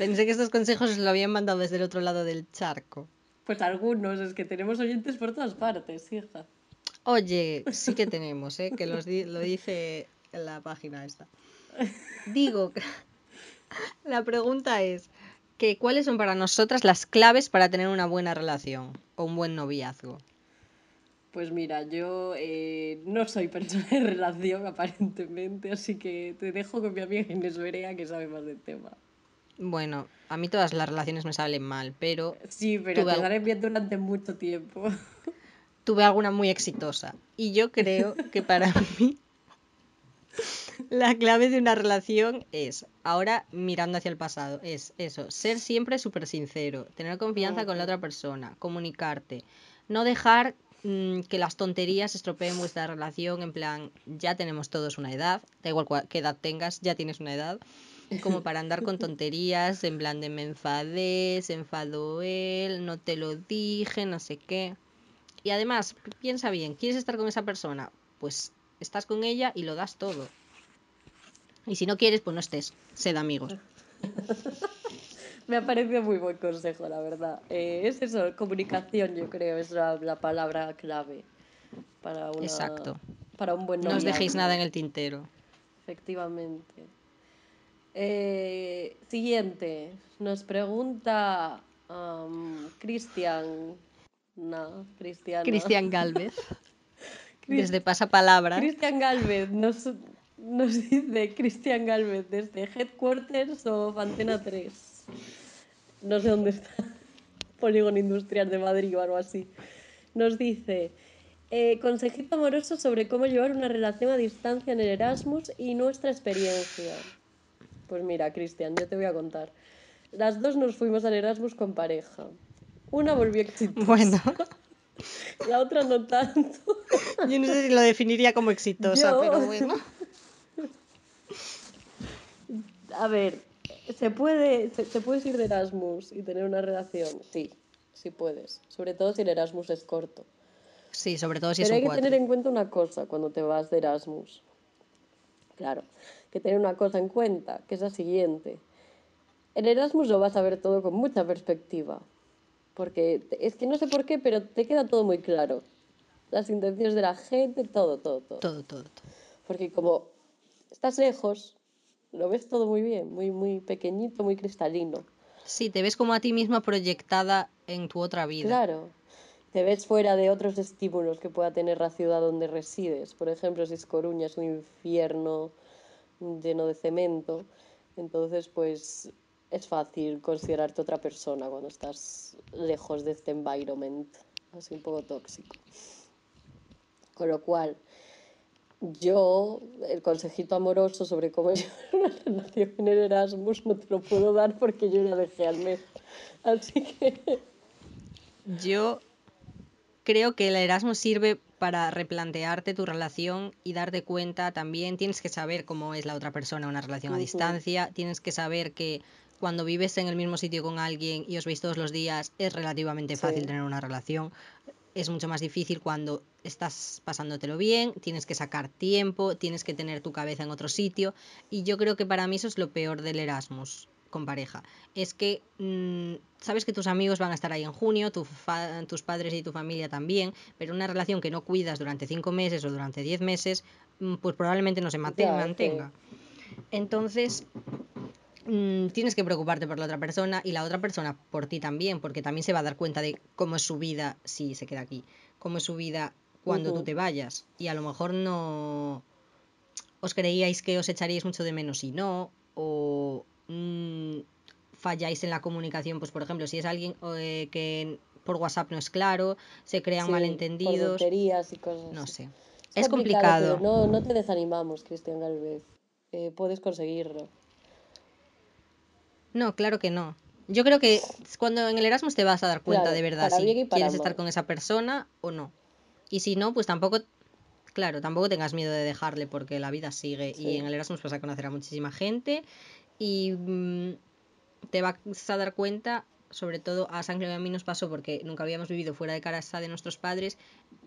Pensé que estos consejos os lo habían mandado desde el otro lado del charco. Pues algunos, es que tenemos oyentes por todas partes, hija. Oye, sí que tenemos, ¿eh? que los di- lo dice en la página esta. Digo, la pregunta es que ¿cuáles son para nosotras las claves para tener una buena relación o un buen noviazgo? Pues mira, yo eh, no soy persona de relación aparentemente, así que te dejo con mi amiga Inés Berea que sabe más del tema. Bueno, a mí todas las relaciones me salen mal, pero Sí, pero Tuve te al- bien durante mucho tiempo. tuve alguna muy exitosa. Y yo creo que para mí la clave de una relación es, ahora mirando hacia el pasado, es eso, ser siempre súper sincero, tener confianza con la otra persona, comunicarte, no dejar mm, que las tonterías estropeen vuestra relación, en plan, ya tenemos todos una edad, da igual qué edad tengas, ya tienes una edad, como para andar con tonterías, en plan de me enfadé, se enfadó él, no te lo dije, no sé qué. Y además, pi- piensa bien, ¿quieres estar con esa persona? Pues estás con ella y lo das todo. Y si no quieres, pues no estés, sed amigos. Me ha parecido muy buen consejo, la verdad. Eh, es eso, comunicación, yo creo, es la, la palabra clave para una, Exacto. para un buen No os dejéis nada en el tintero. Efectivamente. Eh, siguiente. Nos pregunta am, Cristian. No, Cristiana. Cristian Galvez, desde Pasapalabra. Cristian Galvez nos, nos dice Cristian Galvez desde Headquarters o Antena 3. No sé dónde está. Polígono Industrial de Madrid o algo así. Nos dice eh, consejito amoroso sobre cómo llevar una relación a distancia en el Erasmus y nuestra experiencia. Pues mira, Cristian, yo te voy a contar. Las dos nos fuimos al Erasmus con pareja. Una volvió exitosa, Bueno, la otra no tanto. yo no sé si lo definiría como exitosa, Yo- pero bueno. A ver, ¿se puede, se, se puedes ir de Erasmus y tener una relación? Sí, sí puedes. Sobre todo si el Erasmus es corto. Sí, sobre todo si Pero son hay que cuatro. tener en cuenta una cosa cuando te vas de Erasmus. Claro, que tener una cosa en cuenta, que es la siguiente. El Erasmus lo vas a ver todo con mucha perspectiva. Porque es que no sé por qué, pero te queda todo muy claro. Las intenciones de la gente, todo, todo, todo. Todo, todo, todo. Porque como estás lejos, lo ves todo muy bien, muy, muy pequeñito, muy cristalino. Sí, te ves como a ti misma proyectada en tu otra vida. Claro. Te ves fuera de otros estímulos que pueda tener la ciudad donde resides. Por ejemplo, si es Coruña, es un infierno lleno de cemento. Entonces, pues es fácil considerarte otra persona cuando estás lejos de este environment, así un poco tóxico. Con lo cual, yo, el consejito amoroso sobre cómo llevar una relación en Erasmus no te lo puedo dar porque yo ya dejé al mes. Así que Yo creo que el Erasmus sirve para replantearte tu relación y darte cuenta también, tienes que saber cómo es la otra persona, una relación a distancia, tienes que saber que cuando vives en el mismo sitio con alguien y os veis todos los días es relativamente Sí. fácil tener una relación. Es mucho más difícil cuando estás pasándotelo bien, tienes que sacar tiempo, tienes que tener tu cabeza en otro sitio y yo creo que para mí eso es lo peor del Erasmus con pareja. Es que mm, sabes que tus amigos van a estar ahí en junio, tu fa- tus padres y tu familia también, pero una relación que no cuidas durante cinco meses o durante diez meses, mm, pues probablemente no se Ya, mantenga. Entonces, mm, tienes que preocuparte por la otra persona y la otra persona por ti también, porque también se va a dar cuenta de cómo es su vida si se queda aquí, cómo es su vida cuando tú te vayas. Y a lo mejor no os creíais que os echaríais mucho de menos y no, o mm, falláis en la comunicación, pues por ejemplo, si es alguien eh, que por WhatsApp no es claro, se crean Sí, malentendidos, tonterías y cosas no sé. Es complicado. no, no te desanimamos, Cristian Galvez. Eh, puedes conseguirlo. No, claro que no. Yo creo que cuando en el Erasmus te vas a dar cuenta Claro, de verdad si quieres estar con esa persona o no. Y si no, pues tampoco, claro, tampoco tengas miedo de dejarle porque la vida sigue Sí. y en el Erasmus vas a conocer a muchísima gente y mm, te vas a dar cuenta, sobre todo a San y a mí nos pasó porque nunca habíamos vivido fuera de casa de nuestros padres,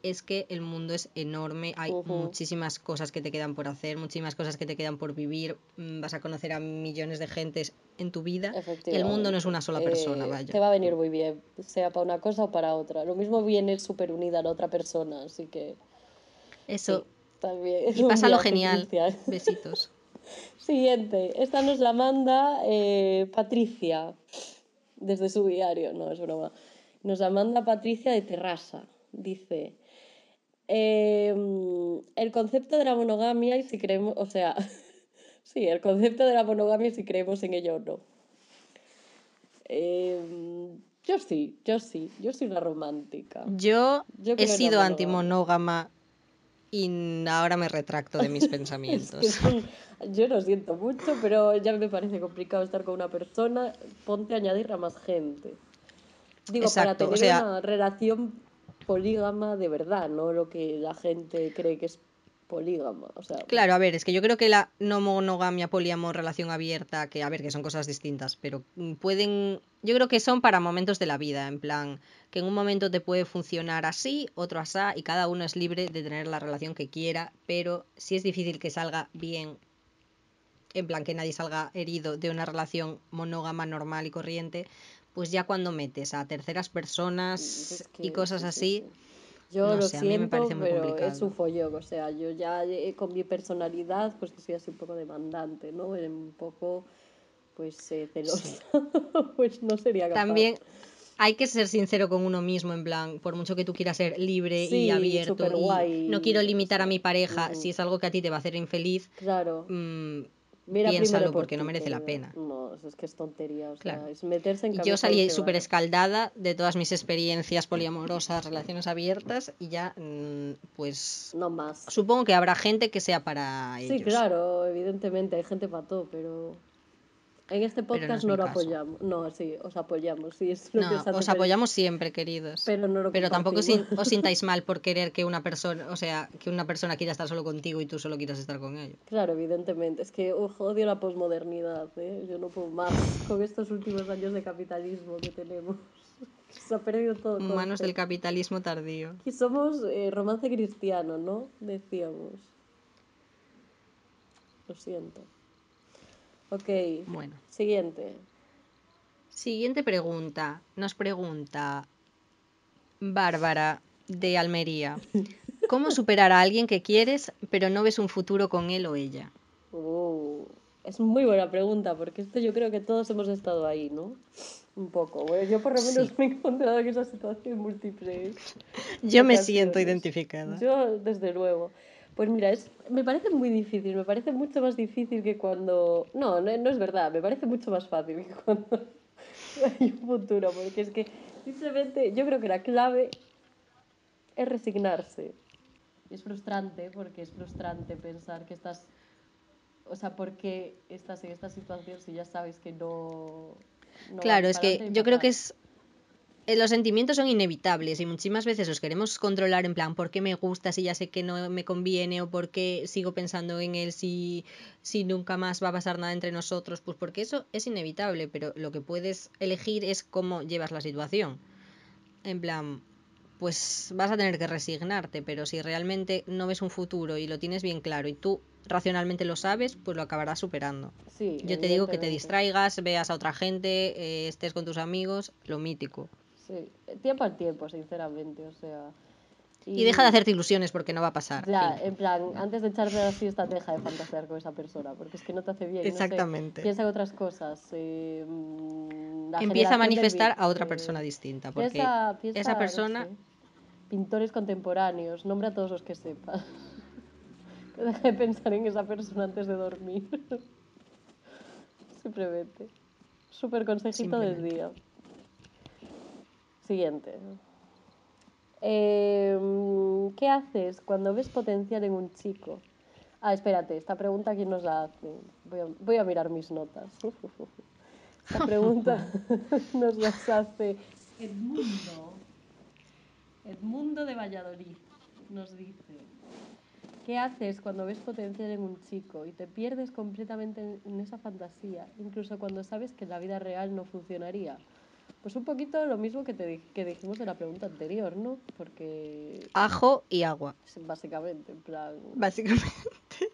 es que el mundo es enorme, hay muchísimas cosas que te quedan por hacer, muchísimas cosas que te quedan por vivir, mm, vas a conocer a millones de gentes en tu vida y el mundo no es una sola persona, Eh, vaya. Te va a venir muy bien, sea para una cosa o para otra. Lo mismo viene súper unida a la otra persona, así que Eso, sí, también. es y pásalo viaje, genial. Besitos. Siguiente, esta nos la manda eh, Patricia desde su diario, no es broma. Nos la manda Patricia de Terrassa. Dice: eh, El concepto de la monogamia y si creemos, o sea, sí, el concepto de la monogamia y si creemos en ello o no. Eh, yo sí, yo sí, yo soy una romántica. Yo, Yo he sido antimonógama y ahora me retracto de mis Es pensamientos. que yo lo siento mucho, pero ya me parece complicado estar con una persona. Ponte a añadir a más gente. Digo, para o tener sea- una relación polígama de verdad, no lo que la gente cree que es polígama. O sea, Claro, a ver, es que yo creo que la no monogamia, poliamor, relación abierta, que a ver, que son cosas distintas, pero mm, pueden, yo creo que son para momentos de la vida, en plan, que en un momento te puede funcionar así, otro asá, y cada uno es libre de tener la relación que quiera, pero si es difícil que salga bien, en plan, que nadie salga herido de una relación monógama normal y corriente, pues ya cuando metes a terceras personas es que- y cosas sí, sí, así, sí. Yo no lo sé, a mí me siento, parece muy pero es un follón. O sea, yo ya eh, con mi personalidad, pues que soy así un poco demandante, ¿no? Un poco, pues, eh, celosa. pues no sería capaz. También hay que ser sincero con uno mismo, en plan, por mucho que tú quieras ser libre Sí, y abierto y no quiero limitar a mi pareja, ujú. si es algo que a ti te va a hacer infeliz, Claro. mm, Mira piénsalo por porque no merece la pena. No, eso es que es tontería. O Claro. sea, es meterse en yo salí súper escaldada de todas mis experiencias poliamorosas, relaciones abiertas y ya, mm, pues No más. supongo que habrá gente que sea para ellos. Sí, claro, evidentemente hay gente para todo, pero en este Pero no podcast no, lo caso. apoyamos. No, sí, os apoyamos, sí, es lo que No, os hace os feliz. apoyamos siempre, queridos. Pero no lo tampoco sin- compartimos. os sintáis mal por querer que una persona, o sea, que una persona quiera estar solo contigo y tú solo quieras estar con ellos. Claro, evidentemente. Es que uf, odio la posmodernidad, ¿eh? Yo no puedo más con estos últimos años de capitalismo que tenemos. Se ha perdido todo. Humanos del capitalismo tardío. Aquí somos eh, romance cristiano, ¿no? Decíamos. Lo siento. Ok, Bueno. siguiente. Siguiente pregunta. Nos pregunta Bárbara de Almería. ¿Cómo superar a alguien que quieres pero no ves un futuro con él o ella? Uh, es muy buena pregunta, porque esto yo creo que todos hemos estado ahí, ¿no? Un poco. Bueno, yo por lo menos Sí. me he encontrado en esa situación múltiple. Yo me siento identificada. Yo, desde luego. Pues mira, es, me parece muy difícil, me parece mucho más difícil que cuando... No, no, no es verdad, me parece mucho más fácil que cuando hay un futuro, porque es que simplemente yo creo que la clave es resignarse. Es frustrante, porque es frustrante pensar que estás... O sea, ¿por qué estás en esta situación si ya sabes que no... no Claro, es que yo creo que es los sentimientos son inevitables y muchísimas veces los queremos controlar en plan, ¿por qué me gusta si ya sé que no me conviene o por qué sigo pensando en él si, si nunca más va a pasar nada entre nosotros? Pues porque eso es inevitable, pero lo que puedes elegir es cómo llevas la situación. En plan, pues vas a tener que resignarte, pero si realmente no ves un futuro y lo tienes bien claro y tú racionalmente lo sabes, pues lo acabarás superando. Sí, Yo te digo que te distraigas, veas a otra gente, eh, estés con tus amigos, lo mítico. Sí, tiempo al tiempo, sinceramente, o sea. Y deja de hacerte ilusiones porque no va a pasar. Ya, fin. en plan, antes de echarte la siesta, deja de fantasear con esa persona, porque es que no te hace bien. no sé, Exactamente. piensa en otras cosas. eh, mm, Empieza a manifestar a otra eh, persona distinta, porque piensa- piensa, esa no persona, sé, pintores contemporáneos, nombra a todos los que sepas. Deja de pensar en esa persona antes de dormir. Simplemente. Súper consejito del día. Siguiente. Em, ¿Qué haces cuando ves potencial en un chico? Ah, espérate, esta pregunta quién nos la hace. Voy a, voy a mirar mis notas. Esta pregunta nos las hace Edmundo. Edmundo de Valladolid nos dice, ¿qué haces cuando ves potencial en un chico y te pierdes completamente en, esa fantasía, incluso cuando sabes que la vida real no funcionaría? Pues un poquito lo mismo que, te, que dijimos en la pregunta anterior, ¿no? Porque Ajo y agua, básicamente, en plan... básicamente.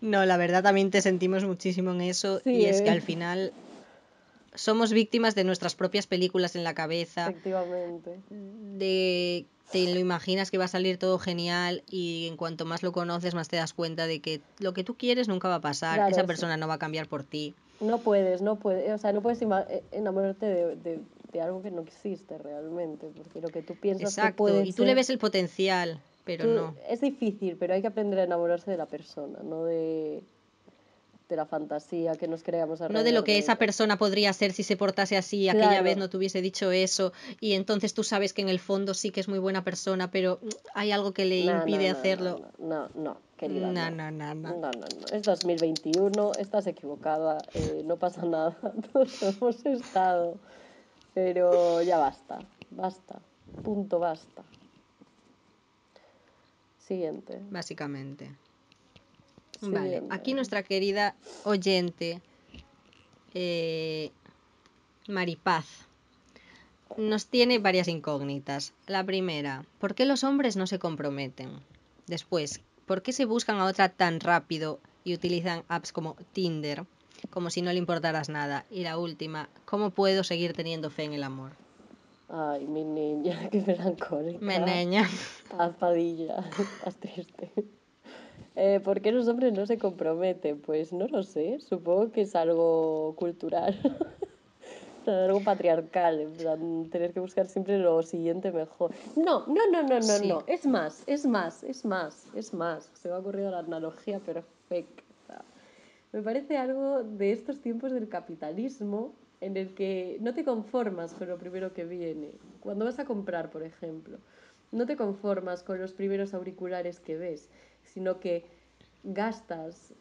No, la verdad también te sentimos muchísimo en eso Sí, y es que eh. al final somos víctimas de nuestras propias películas en la cabeza, Efectivamente. de te lo imaginas que va a salir todo genial y en cuanto más lo conoces más te das cuenta de que lo que tú quieres nunca va a pasar, Claro, esa sí. persona no va a cambiar por ti. No puedes, no puedes, o sea, no puedes eh, enamorarte de, de- de algo que no existe realmente, porque lo que tú piensas que Exacto, puede y tú le ser- ves el potencial, pero tú- no. Es difícil, pero hay que aprender a enamorarse de la persona, no de, de la fantasía que nos creamos No de lo que esa ella. persona podría ser si se portase así, aquella Claro. vez no te hubiese dicho eso, y entonces tú sabes que en el fondo sí que es muy buena persona, pero hay algo que le No, impide no, hacerlo. No, no, no, no, querida. No, no. no, no, no. No, no, no. Es 2021, estás equivocada, eh, no pasa nada, todos hemos estado. Pero ya basta, basta, punto basta. Siguiente. Básicamente. Vale, aquí nuestra querida oyente, eh, Maripaz, nos tiene varias incógnitas. La primera, ¿por qué los hombres no se comprometen? Después, ¿por qué se buscan a otra tan rápido y utilizan apps como Tinder como si no le importaras nada? Y la última, ¿cómo puedo seguir teniendo fe en el amor? Ay, mi niña, qué melancólica. Me niña. Padilla, haz triste. Eh, ¿Por qué los hombres no se comprometen? Pues no lo sé, supongo que es algo cultural, algo patriarcal, en plan, tener que buscar siempre lo siguiente mejor. No, no, no, no, no, Sí. no, es más, es más, es más, es más. Se me ha ocurrido la analogía perfecta. Me parece algo de estos tiempos del capitalismo en el que no te conformas con lo primero que viene. Cuando vas a comprar, por ejemplo, no te conformas con los primeros auriculares que ves, sino que gastas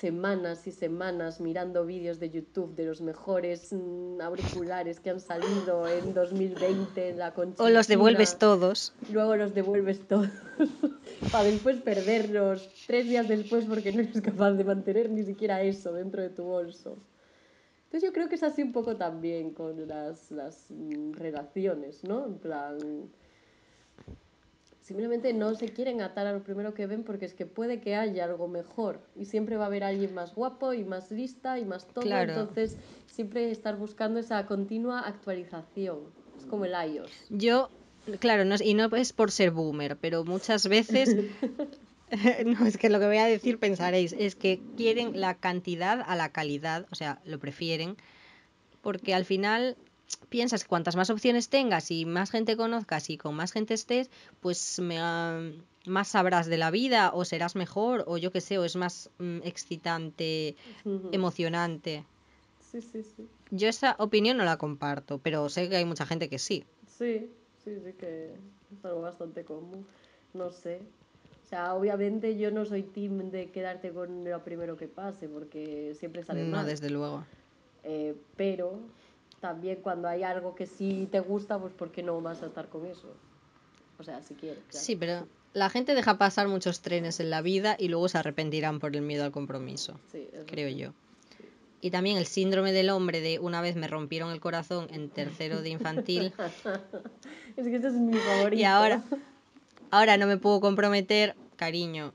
semanas y semanas mirando vídeos de YouTube de los mejores mm, auriculares que han salido en 2020 en la O los devuelves todos. luego los devuelves todos para después perderlos tres días después porque no eres capaz de mantener ni siquiera eso dentro de tu bolso. Entonces yo creo que es así un poco también con las, las mm, relaciones, ¿no? En plan, simplemente no se quieren atar a lo primero que ven porque es que puede que haya algo mejor y siempre va a haber alguien más guapo y más lista y más todo, Claro. entonces siempre estar buscando esa continua actualización. Es como el iOS. Yo, claro, no y no es por ser boomer, pero muchas veces, no es que lo que voy a decir pensaréis, es que quieren la cantidad a la calidad, o sea, lo prefieren, porque al final piensas que cuantas más opciones tengas y más gente conozcas y con más gente estés, pues me, más sabrás de la vida o serás mejor o yo qué sé, o es más mm, excitante, emocionante. Sí, sí, sí. Yo esa opinión no la comparto, pero sé que hay mucha gente que sí. Sí, sí, sí que es algo bastante común. No sé. O sea, obviamente yo no soy team de quedarte con lo primero que pase, porque siempre sale No, mal. desde luego. Eh, pero también cuando hay algo que sí te gusta, pues ¿por qué no vas a estar con eso? O sea, si quieres. claro. Sí, pero la gente deja pasar muchos trenes en la vida y luego se arrepentirán por el miedo al compromiso, Sí, creo sí. yo. Y también el síndrome del hombre de una vez me rompieron el corazón en tercero de infantil Es que ese es mi favorito. y ahora, ahora no me puedo comprometer, cariño.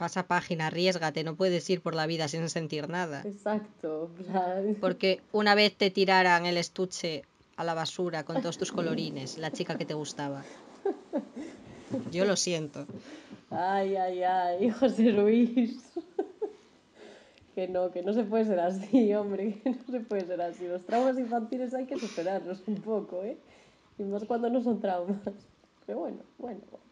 Pasa página, arriesgate, no puedes ir por la vida sin sentir nada. Exacto. plan- Porque una vez te tiraran el estuche a la basura con todos tus colorines, la chica que te gustaba. Yo lo siento. Ay, ay, ay, José Luis. que no, que no se puede ser así, hombre, que no se puede ser así. Los traumas infantiles hay que superarlos un poco, ¿eh? Y más cuando no son traumas. Pero bueno, bueno, bueno.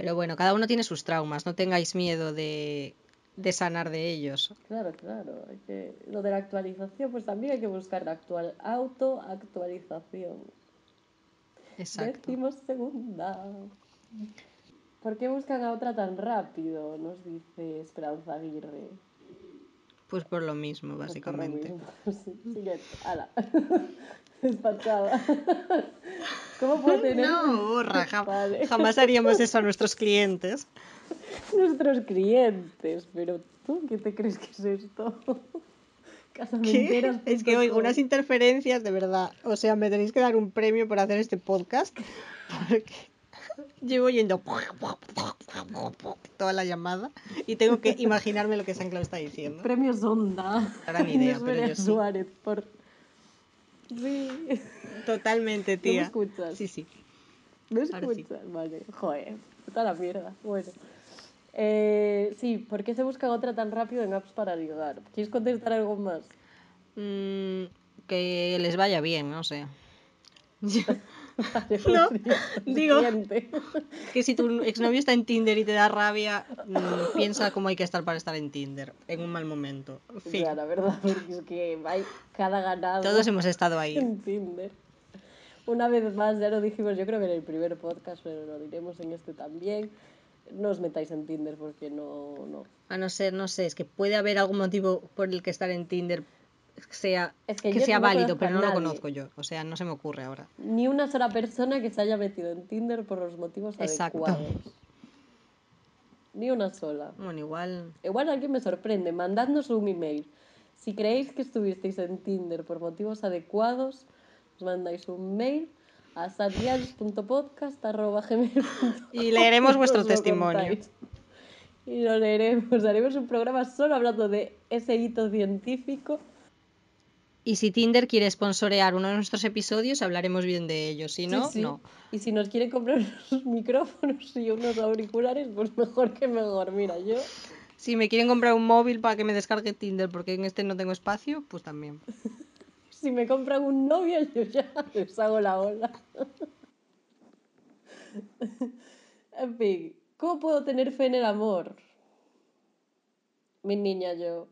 Pero bueno, cada uno tiene sus traumas, no tengáis miedo de, de sanar de ellos. Claro, claro. hay que- Lo de la actualización, pues también hay que buscar la actual... autoactualización. Exacto. Décimo segunda. ¿Por qué buscan a otra tan rápido? Nos dice Esperanza Aguirre. Pues por lo mismo, Pues por lo básicamente. mismo. Sí, siguiente. Ala. Despachada. ¿Cómo puedo tener No, Vale. jamás haríamos eso a nuestros clientes. nuestros clientes? Pero tú, ¿qué te crees que es esto? ¿Qué? Es que oigo unas interferencias de verdad. O sea, me tenéis que dar un premio por hacer este podcast. Porque llevo yendo toda la llamada y tengo que imaginarme lo que San Claus está diciendo. Premios Onda. Gran idea, Inés pero yo sí. Suárez por... Sí. Totalmente, ¿No me tía. escuchas? Sí, sí. ¿No Ahora sí. escuchas? Vale, joder, puta la mierda. Bueno. Eh, sí, ¿por qué se busca otra tan rápido en apps para ligar? ¿Quieres contestar algo más? Mm, que les vaya bien, no sé. Vale, No, pues, digo- siguiente. Que si tu exnovio está en Tinder y te da rabia, mm, piensa cómo hay que estar para estar en Tinder en un mal momento. En fin, Ya, la verdad, es que hay cada ganado todos hemos estado ahí. en Tinder. Una vez más, ya lo dijimos, yo creo que en el primer podcast, pero lo diremos en este también. No os metáis en Tinder porque no, no. A no ser, no sé, es que puede haber algún motivo por el que estar en Tinder sea, Es que sea no válido, pero no lo conozco yo. O sea, no se me ocurre ahora. Ni una sola persona que se haya metido en Tinder por los motivos Exacto. adecuados. Ni una sola. Bueno, igual. Igual alguien me sorprende. Mandadnos un email. Si creéis que estuvisteis en Tinder por motivos adecuados, os mandáis un mail a sadials.podcast.gmail.com Y leeremos vuestro testimonio. contáis. Y lo leeremos. Haremos un programa solo hablando de ese hito científico. Y si Tinder quiere sponsorear uno de nuestros episodios, hablaremos bien de ellos. Si no, Sí, sí. no. Y si nos quieren comprar unos micrófonos y unos auriculares, pues mejor que mejor. Mira, yo Si me quieren comprar un móvil para que me descargue Tinder porque en este no tengo espacio, pues también. Si me compran un novio, yo ya les hago la ola. en fin, ¿cómo puedo tener fe en el amor? Mi niña, yo.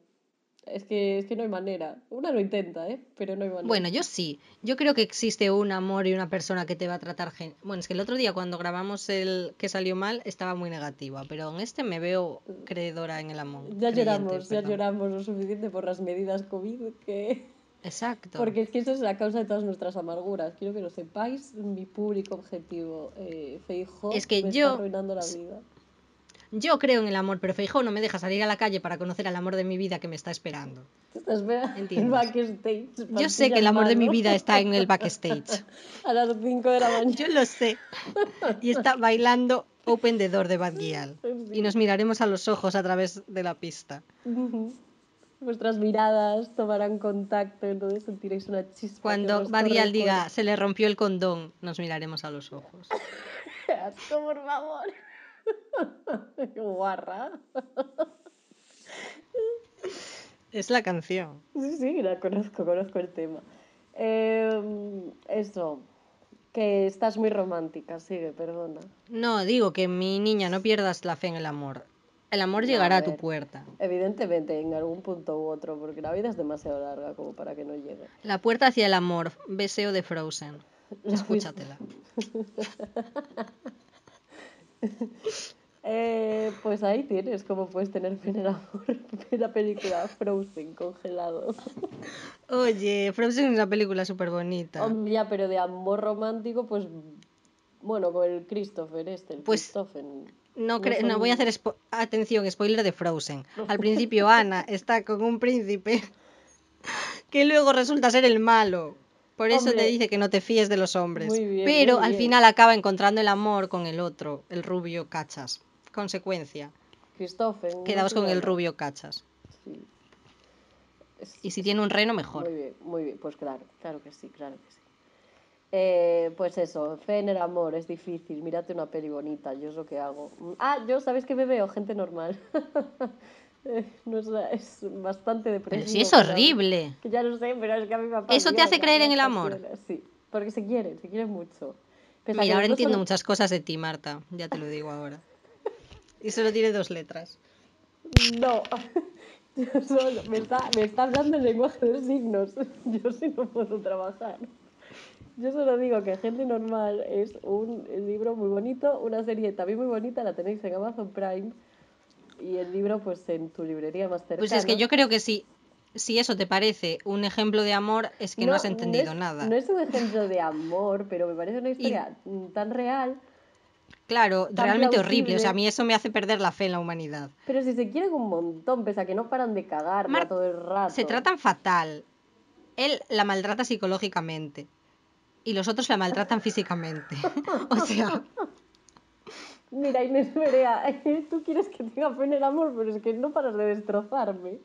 Es que, es que no hay manera. Una lo intenta, ¿eh? Pero no hay manera. Bueno, yo sí. Yo creo que existe un amor y una persona que te va a tratar gen... Bueno, es que el otro día cuando grabamos el que salió mal estaba muy negativa, pero en este me veo creedora en el amor. ya creyente, lloramos, ya lloramos lo suficiente por las medidas COVID que... Exacto. Porque es que eso es la causa de todas nuestras amarguras. Quiero que lo sepáis, mi público objetivo, eh, Feijóo, Es que me yo- está arruinando la vida. Yo creo en el amor, pero Feijóo no me deja salir a la calle para conocer al amor de mi vida que me está esperando. El backstage. Yo sé que el amor de mi vida está en el backstage. A las 5 de la mañana. Yo lo sé. Y está bailando Open the Door de Bad Gyal. Y nos miraremos a los ojos a través de la pista. Vuestras miradas tomarán contacto, entonces sentiréis una chispa. Cuando Bad Gyal diga se le rompió el condón, nos miraremos a los ojos. por- ¡Qué asco, por favor! ¡Qué guarra! Es la canción. Sí, sí, la conozco, conozco el tema. Eh, eso, que estás muy romántica, sigue, perdona. No, digo que mi niña, no pierdas la fe en el amor. El amor llegará a tu puerta. Evidentemente, en algún punto u otro, porque la vida es demasiado larga como para que no llegue. La puerta hacia el amor. Beseo de Frozen. Escúchatela. Eh, pues ahí tienes cómo puedes tener fe en el amor. en la película Frozen, congelado. Oye, Frozen es una película súper bonita. Hombre, ya, pero de amor romántico, pues. Bueno, con el Christopher este, el Pues, Christopher. No, cre- no voy a hacer spo- atención, spoiler de Frozen. Al principio Ana está con un príncipe que luego resulta ser el malo. Por eso Hombre. te dice que no te fíes de los hombres. Muy bien, Pero muy al bien. final acaba encontrando el amor con el otro, el rubio cachas. Consecuencia, Christopher. ¿no quedaos con el rubio cachas. Sí. Es- Y si tiene un reno, mejor. Muy bien, muy bien. Pues claro, claro que sí, claro que sí. Eh, pues eso, fe en el amor, es difícil. Mírate una peli bonita, yo es lo que hago. Ah, yo, ¿sabes qué me veo? Gente normal. No es, es bastante depresivo. Pero si es horrible. Que Ya lo sé, pero es que a mí me ¿Eso te hace creer en el amor? Sí, porque se quieren, se quieren mucho. Pese Mira, ahora entiendo son- muchas cosas de ti, Marta. Ya te lo digo ahora. Y solo tiene dos letras. No. Yo solo, me está, me está hablando en lenguaje de signos. Yo sí no puedo trabajar. Yo solo digo que Gente Normal es un libro muy bonito, una serie también muy bonita, la tenéis en Amazon Prime. Y el libro, pues en tu librería más cercana. Pues es que yo creo que si, si eso te parece un ejemplo de amor, es que no, has entendido es- nada. No es un ejemplo de amor, pero me parece una historia mm, tan real. Claro, realmente horrible. O sea, plausible. a mí eso me hace perder la fe en la humanidad. Pero si se quieren un montón, pese a que no paran de cagarla Mar- todo el rato. Se tratan fatal. Él la maltrata psicológicamente. Y los otros la maltratan físicamente. o sea, Mira, Inés Berea, tú quieres que tenga fe en el amor, pero es que no paras de destrozarme.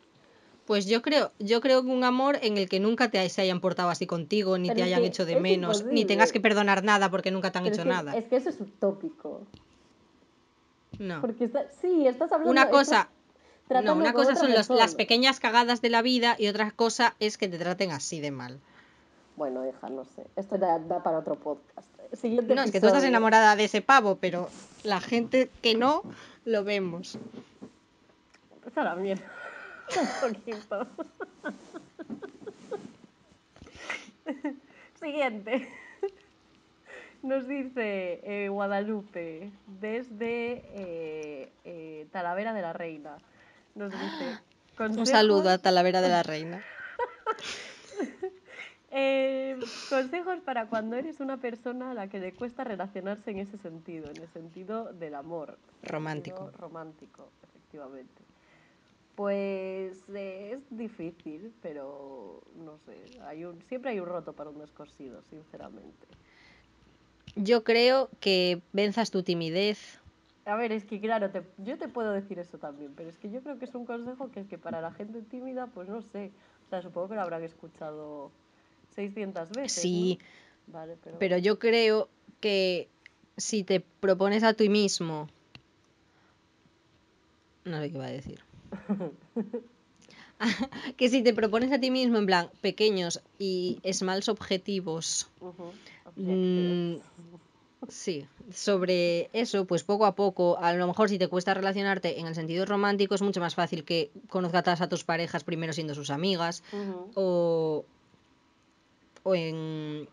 pues yo creo, yo creo que un amor en el que nunca te se hayan portado así contigo, ni Pero te hayan hecho de menos, ni tengas que perdonar nada porque nunca te han Pero hecho es que, nada. Es que eso es utópico. No. Porque está, sí, estás hablando Una estás cosa, no, una cosa son los- las pequeñas cagadas de la vida y otra cosa es que te traten así de mal. Bueno, hija, no sé. Esto da, da para otro podcast. Siguiente No, es que tú estás enamorada de ese pavo, pero la gente que no, lo vemos. Está la mierda. Un poquito. Siguiente. Nos dice eh, Guadalupe desde eh, eh, Talavera de la Reina. Nos dice. Un "Consejos- saludo a Talavera de la Reina. eh, consejos para cuando eres una persona a la que le cuesta relacionarse en ese sentido, en el sentido del amor. Romántico. Romántico, efectivamente. Pues eh, es difícil, pero no sé, hay un, siempre hay un roto para un descosido, sinceramente. Yo creo que venzas tu timidez. A ver, es que claro, te- yo te puedo decir eso también, pero es que yo creo que es un consejo que es que para la gente tímida, pues no sé, o sea, supongo que lo habrán escuchado 600 veces. Sí, ¿no? Vale, pero... pero yo creo que si te propones a ti mismo... No sé qué iba a decir. que si te propones a ti mismo en plan pequeños y objetivos Ujú, Mm, objectives. sí, sobre eso, pues poco a poco, a lo mejor si te cuesta relacionarte en el sentido romántico, es mucho más fácil que conozcas a tus parejas primero siendo sus amigas o, o en...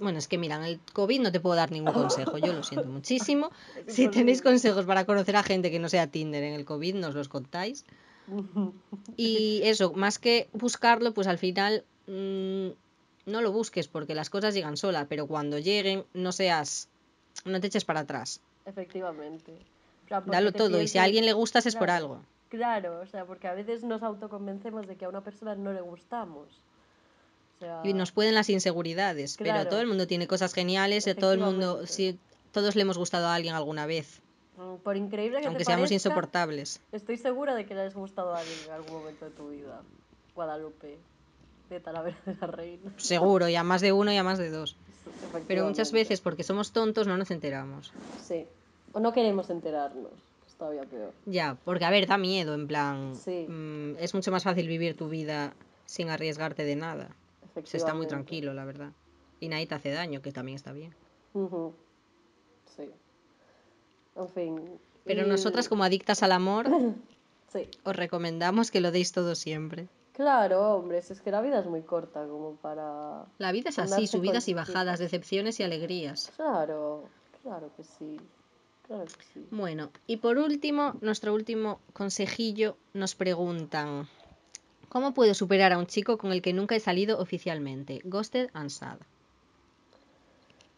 Bueno, es que mira, en el COVID no te puedo dar ningún consejo, yo lo siento muchísimo. Si tenéis consejos para conocer a gente que no sea Tinder en el COVID, nos los contáis. Y eso, más que buscarlo, pues al final mm, no lo busques porque las cosas llegan solas, pero cuando lleguen no seas, no te eches para atrás. Efectivamente. O sea, porque Dalo todo y si a alguien le gustas es por algo. Claro, o sea, porque a veces nos autoconvencemos de que a una persona no le gustamos. Sea, Y nos pueden las inseguridades, pero todo el mundo tiene cosas geniales, a todo el mundo, sí, todos le hemos gustado a alguien alguna vez, mm, por increíble que aunque te seamos parezca, insoportables. Estoy segura de que le has gustado a alguien en algún momento de tu vida. Guadalupe, de Talavera de la Reina. Seguro, y a más de uno y a más de dos. Pero muchas veces, porque somos tontos, no nos enteramos. Sí. O no queremos enterarnos. Es todavía peor. Ya, porque a ver, da miedo, en plan, Sí. mm, es mucho más fácil vivir tu vida sin arriesgarte de nada. Se está muy tranquilo, la verdad. Y nadie te hace daño, que también está bien. Sí. En fin. Pero y- nosotras, como adictas al amor, Sí. os recomendamos que lo deis todo siempre. Claro, hombre, es que la vida es muy corta como para... La vida es así, subidas y bajadas, decepciones y alegrías. Claro, claro que sí. Claro que sí. Bueno, y por último, nuestro último consejillo, nos preguntan, ¿cómo puedo superar a un chico con el que nunca he salido oficialmente? Ghosted and sad.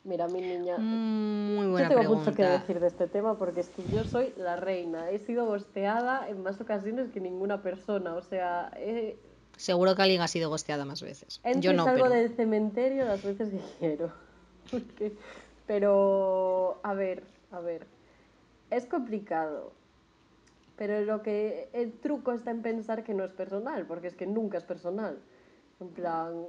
Mira, mi niña, Mm, Muy yo buena tengo pregunta. mucho que decir de este tema porque es que yo soy la reina. He sido gosteada en más ocasiones que ninguna persona. O sea, he, Seguro que alguien ha sido gosteada más veces. entro Yo no, salgo pero... del cementerio las veces que quiero. Porque- Pero, a ver, a ver. Es complicado. Pero lo que el truco está en pensar que no es personal, porque es que nunca es personal. En plan,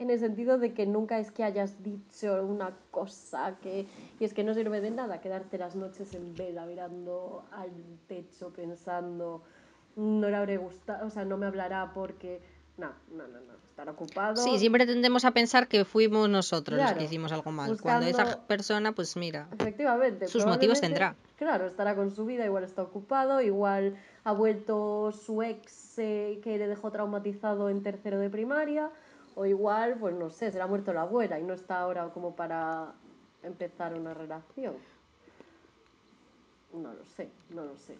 en el sentido de que nunca es que hayas dicho una cosa que y es que no sirve de nada quedarte las noches en vela mirando al techo pensando no le habré gustado, o sea, no me hablará porque no, no, no, no, estar ocupado. Sí, siempre tendemos a pensar que fuimos nosotros los que hicimos algo mal. Cuando esa persona, pues mira, Efectivamente. Sus motivos tendrá. Claro, estará con su vida, igual está ocupado, igual ha vuelto su ex eh, que le dejó traumatizado en tercero de primaria, o igual, pues no sé, se le ha muerto la abuela y no está ahora como para empezar una relación. No lo sé, no lo sé.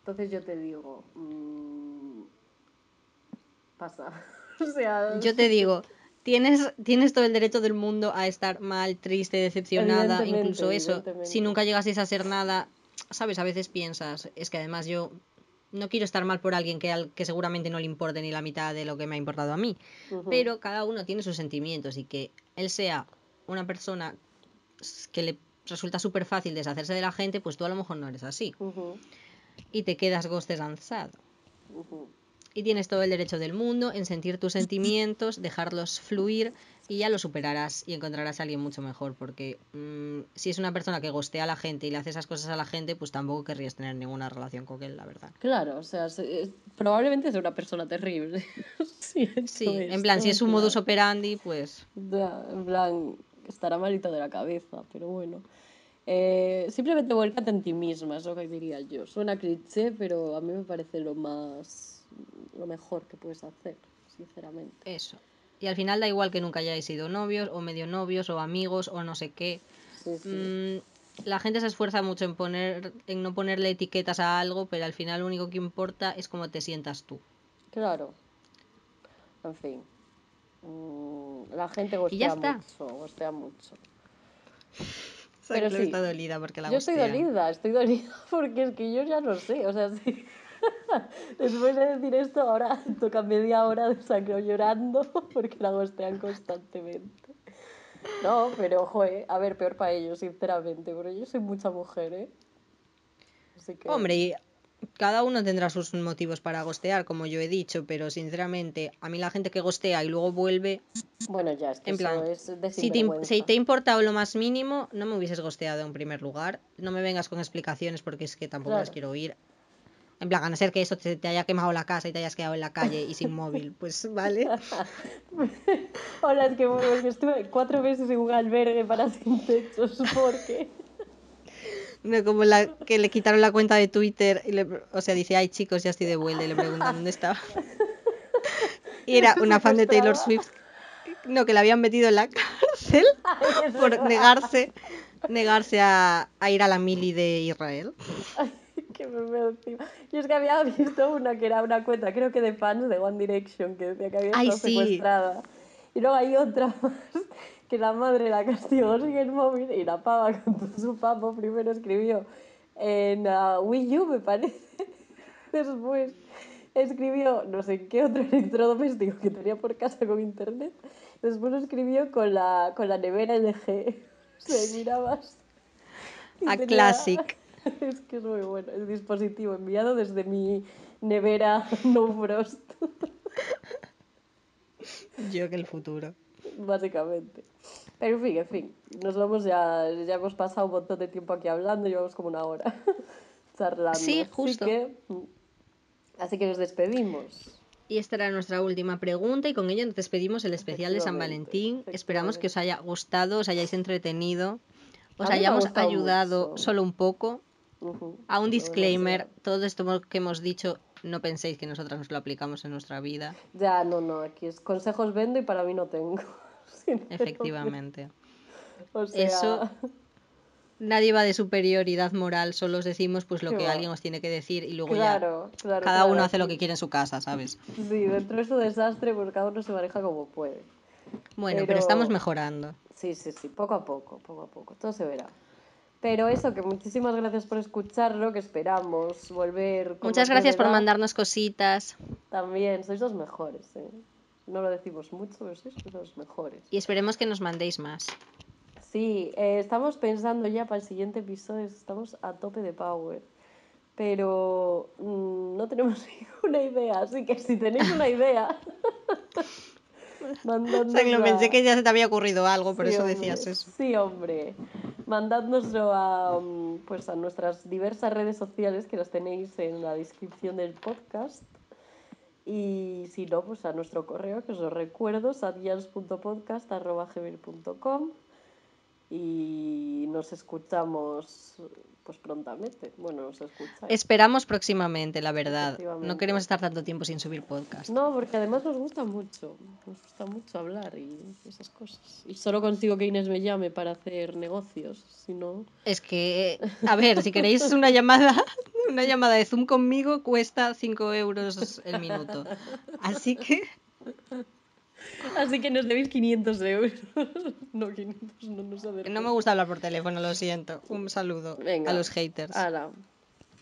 Entonces yo te digo, mm, pasa. o sea, Yo te digo, tienes, tienes todo el derecho del mundo a estar mal, triste, decepcionada, incluso eso. Si nunca llegases a ser nada, sabes, a veces piensas, es que además yo no quiero estar mal por alguien que, al- que seguramente no le importe ni la mitad de lo que me ha importado a mí. Pero cada uno tiene sus sentimientos y que él sea una persona que le resulta súper fácil deshacerse de la gente, pues tú a lo mejor no eres así. Y te quedas ghosted lanzado. Y tienes todo el derecho del mundo en sentir tus sentimientos, dejarlos fluir y ya lo superarás y encontrarás a alguien mucho mejor. Porque mm, si es una persona que gostea a la gente y le hace esas cosas a la gente, pues tampoco querrías tener ninguna relación con él, la verdad. Claro, o sea, se- es- probablemente es una persona terrible. sí, Sí, en plan, si es un modus operandi, pues Ya, en plan, estará malito de la cabeza, pero bueno. Eh, simplemente vuélcate en ti misma, es lo que diría yo. Suena cliché, pero a mí me parece lo más. Lo mejor que puedes hacer, sinceramente. eso. Y al final da igual que nunca hayáis sido novios o medio novios o amigos o no sé qué. Sí, sí. Mm, la gente se esfuerza mucho en poner en no ponerle etiquetas a algo, pero al final lo único que importa es cómo te sientas tú. Claro. En fin. Mm, la gente Y ya gostea está. mucho, gostea mucho. Pero sí. está dolida porque la yo estoy dolida, estoy dolida porque es que yo ya no sé, o sea, sí. Después de decir esto, ahora toca media hora de sangre llorando porque la gostean constantemente. No, pero, joder, a ver, peor para ellos, sinceramente, porque yo soy mucha mujer, ¿eh? Así que... Hombre, y cada uno tendrá sus motivos para gostear, como yo he dicho, pero sinceramente, a mí la gente que gostea y luego vuelve, Bueno, ya, es que en eso plan, es si te, si te ha importado lo más mínimo, no me hubieses gosteado en primer lugar. No me vengas con explicaciones porque es que tampoco las quiero oír. En plan, a no ser que eso te, te haya quemado la casa y te hayas quedado en la calle y sin móvil, pues vale. Hola, es que, bueno, es que estuve cuatro meses en un albergue para sin techos, porque... No como la que le quitaron la cuenta de Twitter y le, o sea, dice, ay chicos, ya estoy de vuelta y le preguntan dónde estaba. Y era una fan de Taylor. Swift. No, que la habían metido en la cárcel por negarse, negarse a, a ir a la mili de Israel. Que me veo encima. Yo es que había visto una que era una cuenta, creo que de fans de One Direction, que decía que había Ay, estado sí. secuestrada. Y luego hay otra más, que la madre la castigó sin el móvil y la pava con su papo primero escribió en ah, Wii U, me parece. Después escribió no sé qué otro electrodoméstico que tenía por casa con internet. Después escribió con la, con la nevera LG. Sea, y mirabas. A tenía- classic. Es que es muy bueno. El dispositivo enviado desde mi nevera No Frost, Yo que el futuro. básicamente. Pero en fin, en fin. Nos vamos ya, ya hemos pasado un montón de tiempo aquí hablando, llevamos como una hora charlando. Sí, Así justo. que, mm, así que nos despedimos. Y esta era nuestra última pregunta y con ello nos despedimos el especial de San Valentín. Esperamos que os haya gustado, os hayáis entretenido, os hayamos ayudado mucho. solo un poco. A un disclaimer, todo esto que hemos dicho, no penséis que nosotras nos lo aplicamos en nuestra vida. Ya, no, no, aquí es consejos vendo y para mí no tengo. Efectivamente. O sea, Eso- Nadie va de superioridad moral, solo os decimos pues lo que va. alguien os tiene que decir y luego claro, ya claro. cada claro, uno hace lo que quiere en su casa, ¿sabes? Sí, dentro de su desastre, pues cada uno se maneja como puede. Bueno, pero, Pero- estamos mejorando. Sí, sí, sí, poco a poco, poco a poco, todo se verá. Pero eso, que muchísimas gracias por escucharlo, que esperamos volver. con Muchas gracias por mandarnos cositas También, sois los mejores, ¿eh? No lo decimos mucho, pero sois los mejores. y esperemos que nos mandéis más. Sí, eh, estamos pensando ya para el siguiente episodio, estamos a tope de power. Pero mm, no tenemos ninguna idea, así que si tenéis una idea, O mandadnosla. sea, que lo pensé que ya se te había ocurrido algo, por Sí, eso hombre, decías eso. Sí, hombre. Mandádnoslo a, mm, pues a nuestras diversas redes sociales que las tenéis en la descripción del podcast. Y si no, pues a nuestro correo, que os lo recuerdo, satyans.podcast.gmail.com Y nos escuchamos pues prontamente. Bueno, nos escucháis. Esperamos próximamente, la verdad. No queremos estar tanto tiempo sin subir podcast. No, porque además nos gusta mucho. Nos gusta mucho hablar y esas cosas. Y solo consigo que Inés me llame para hacer negocios. Si no. Es que, a ver, si queréis una llamada, una llamada de Zoom conmigo cuesta 5 euros el minuto. Así que Así que nos debéis 500 euros. no, 500 no nos no me gusta hablar por teléfono, lo siento. Un saludo Venga. a los haters. Ala.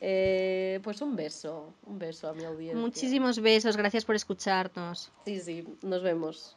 Eh, pues un beso. Un beso a mi audiencia. Muchísimos besos, gracias por escucharnos. Sí, sí. Nos vemos.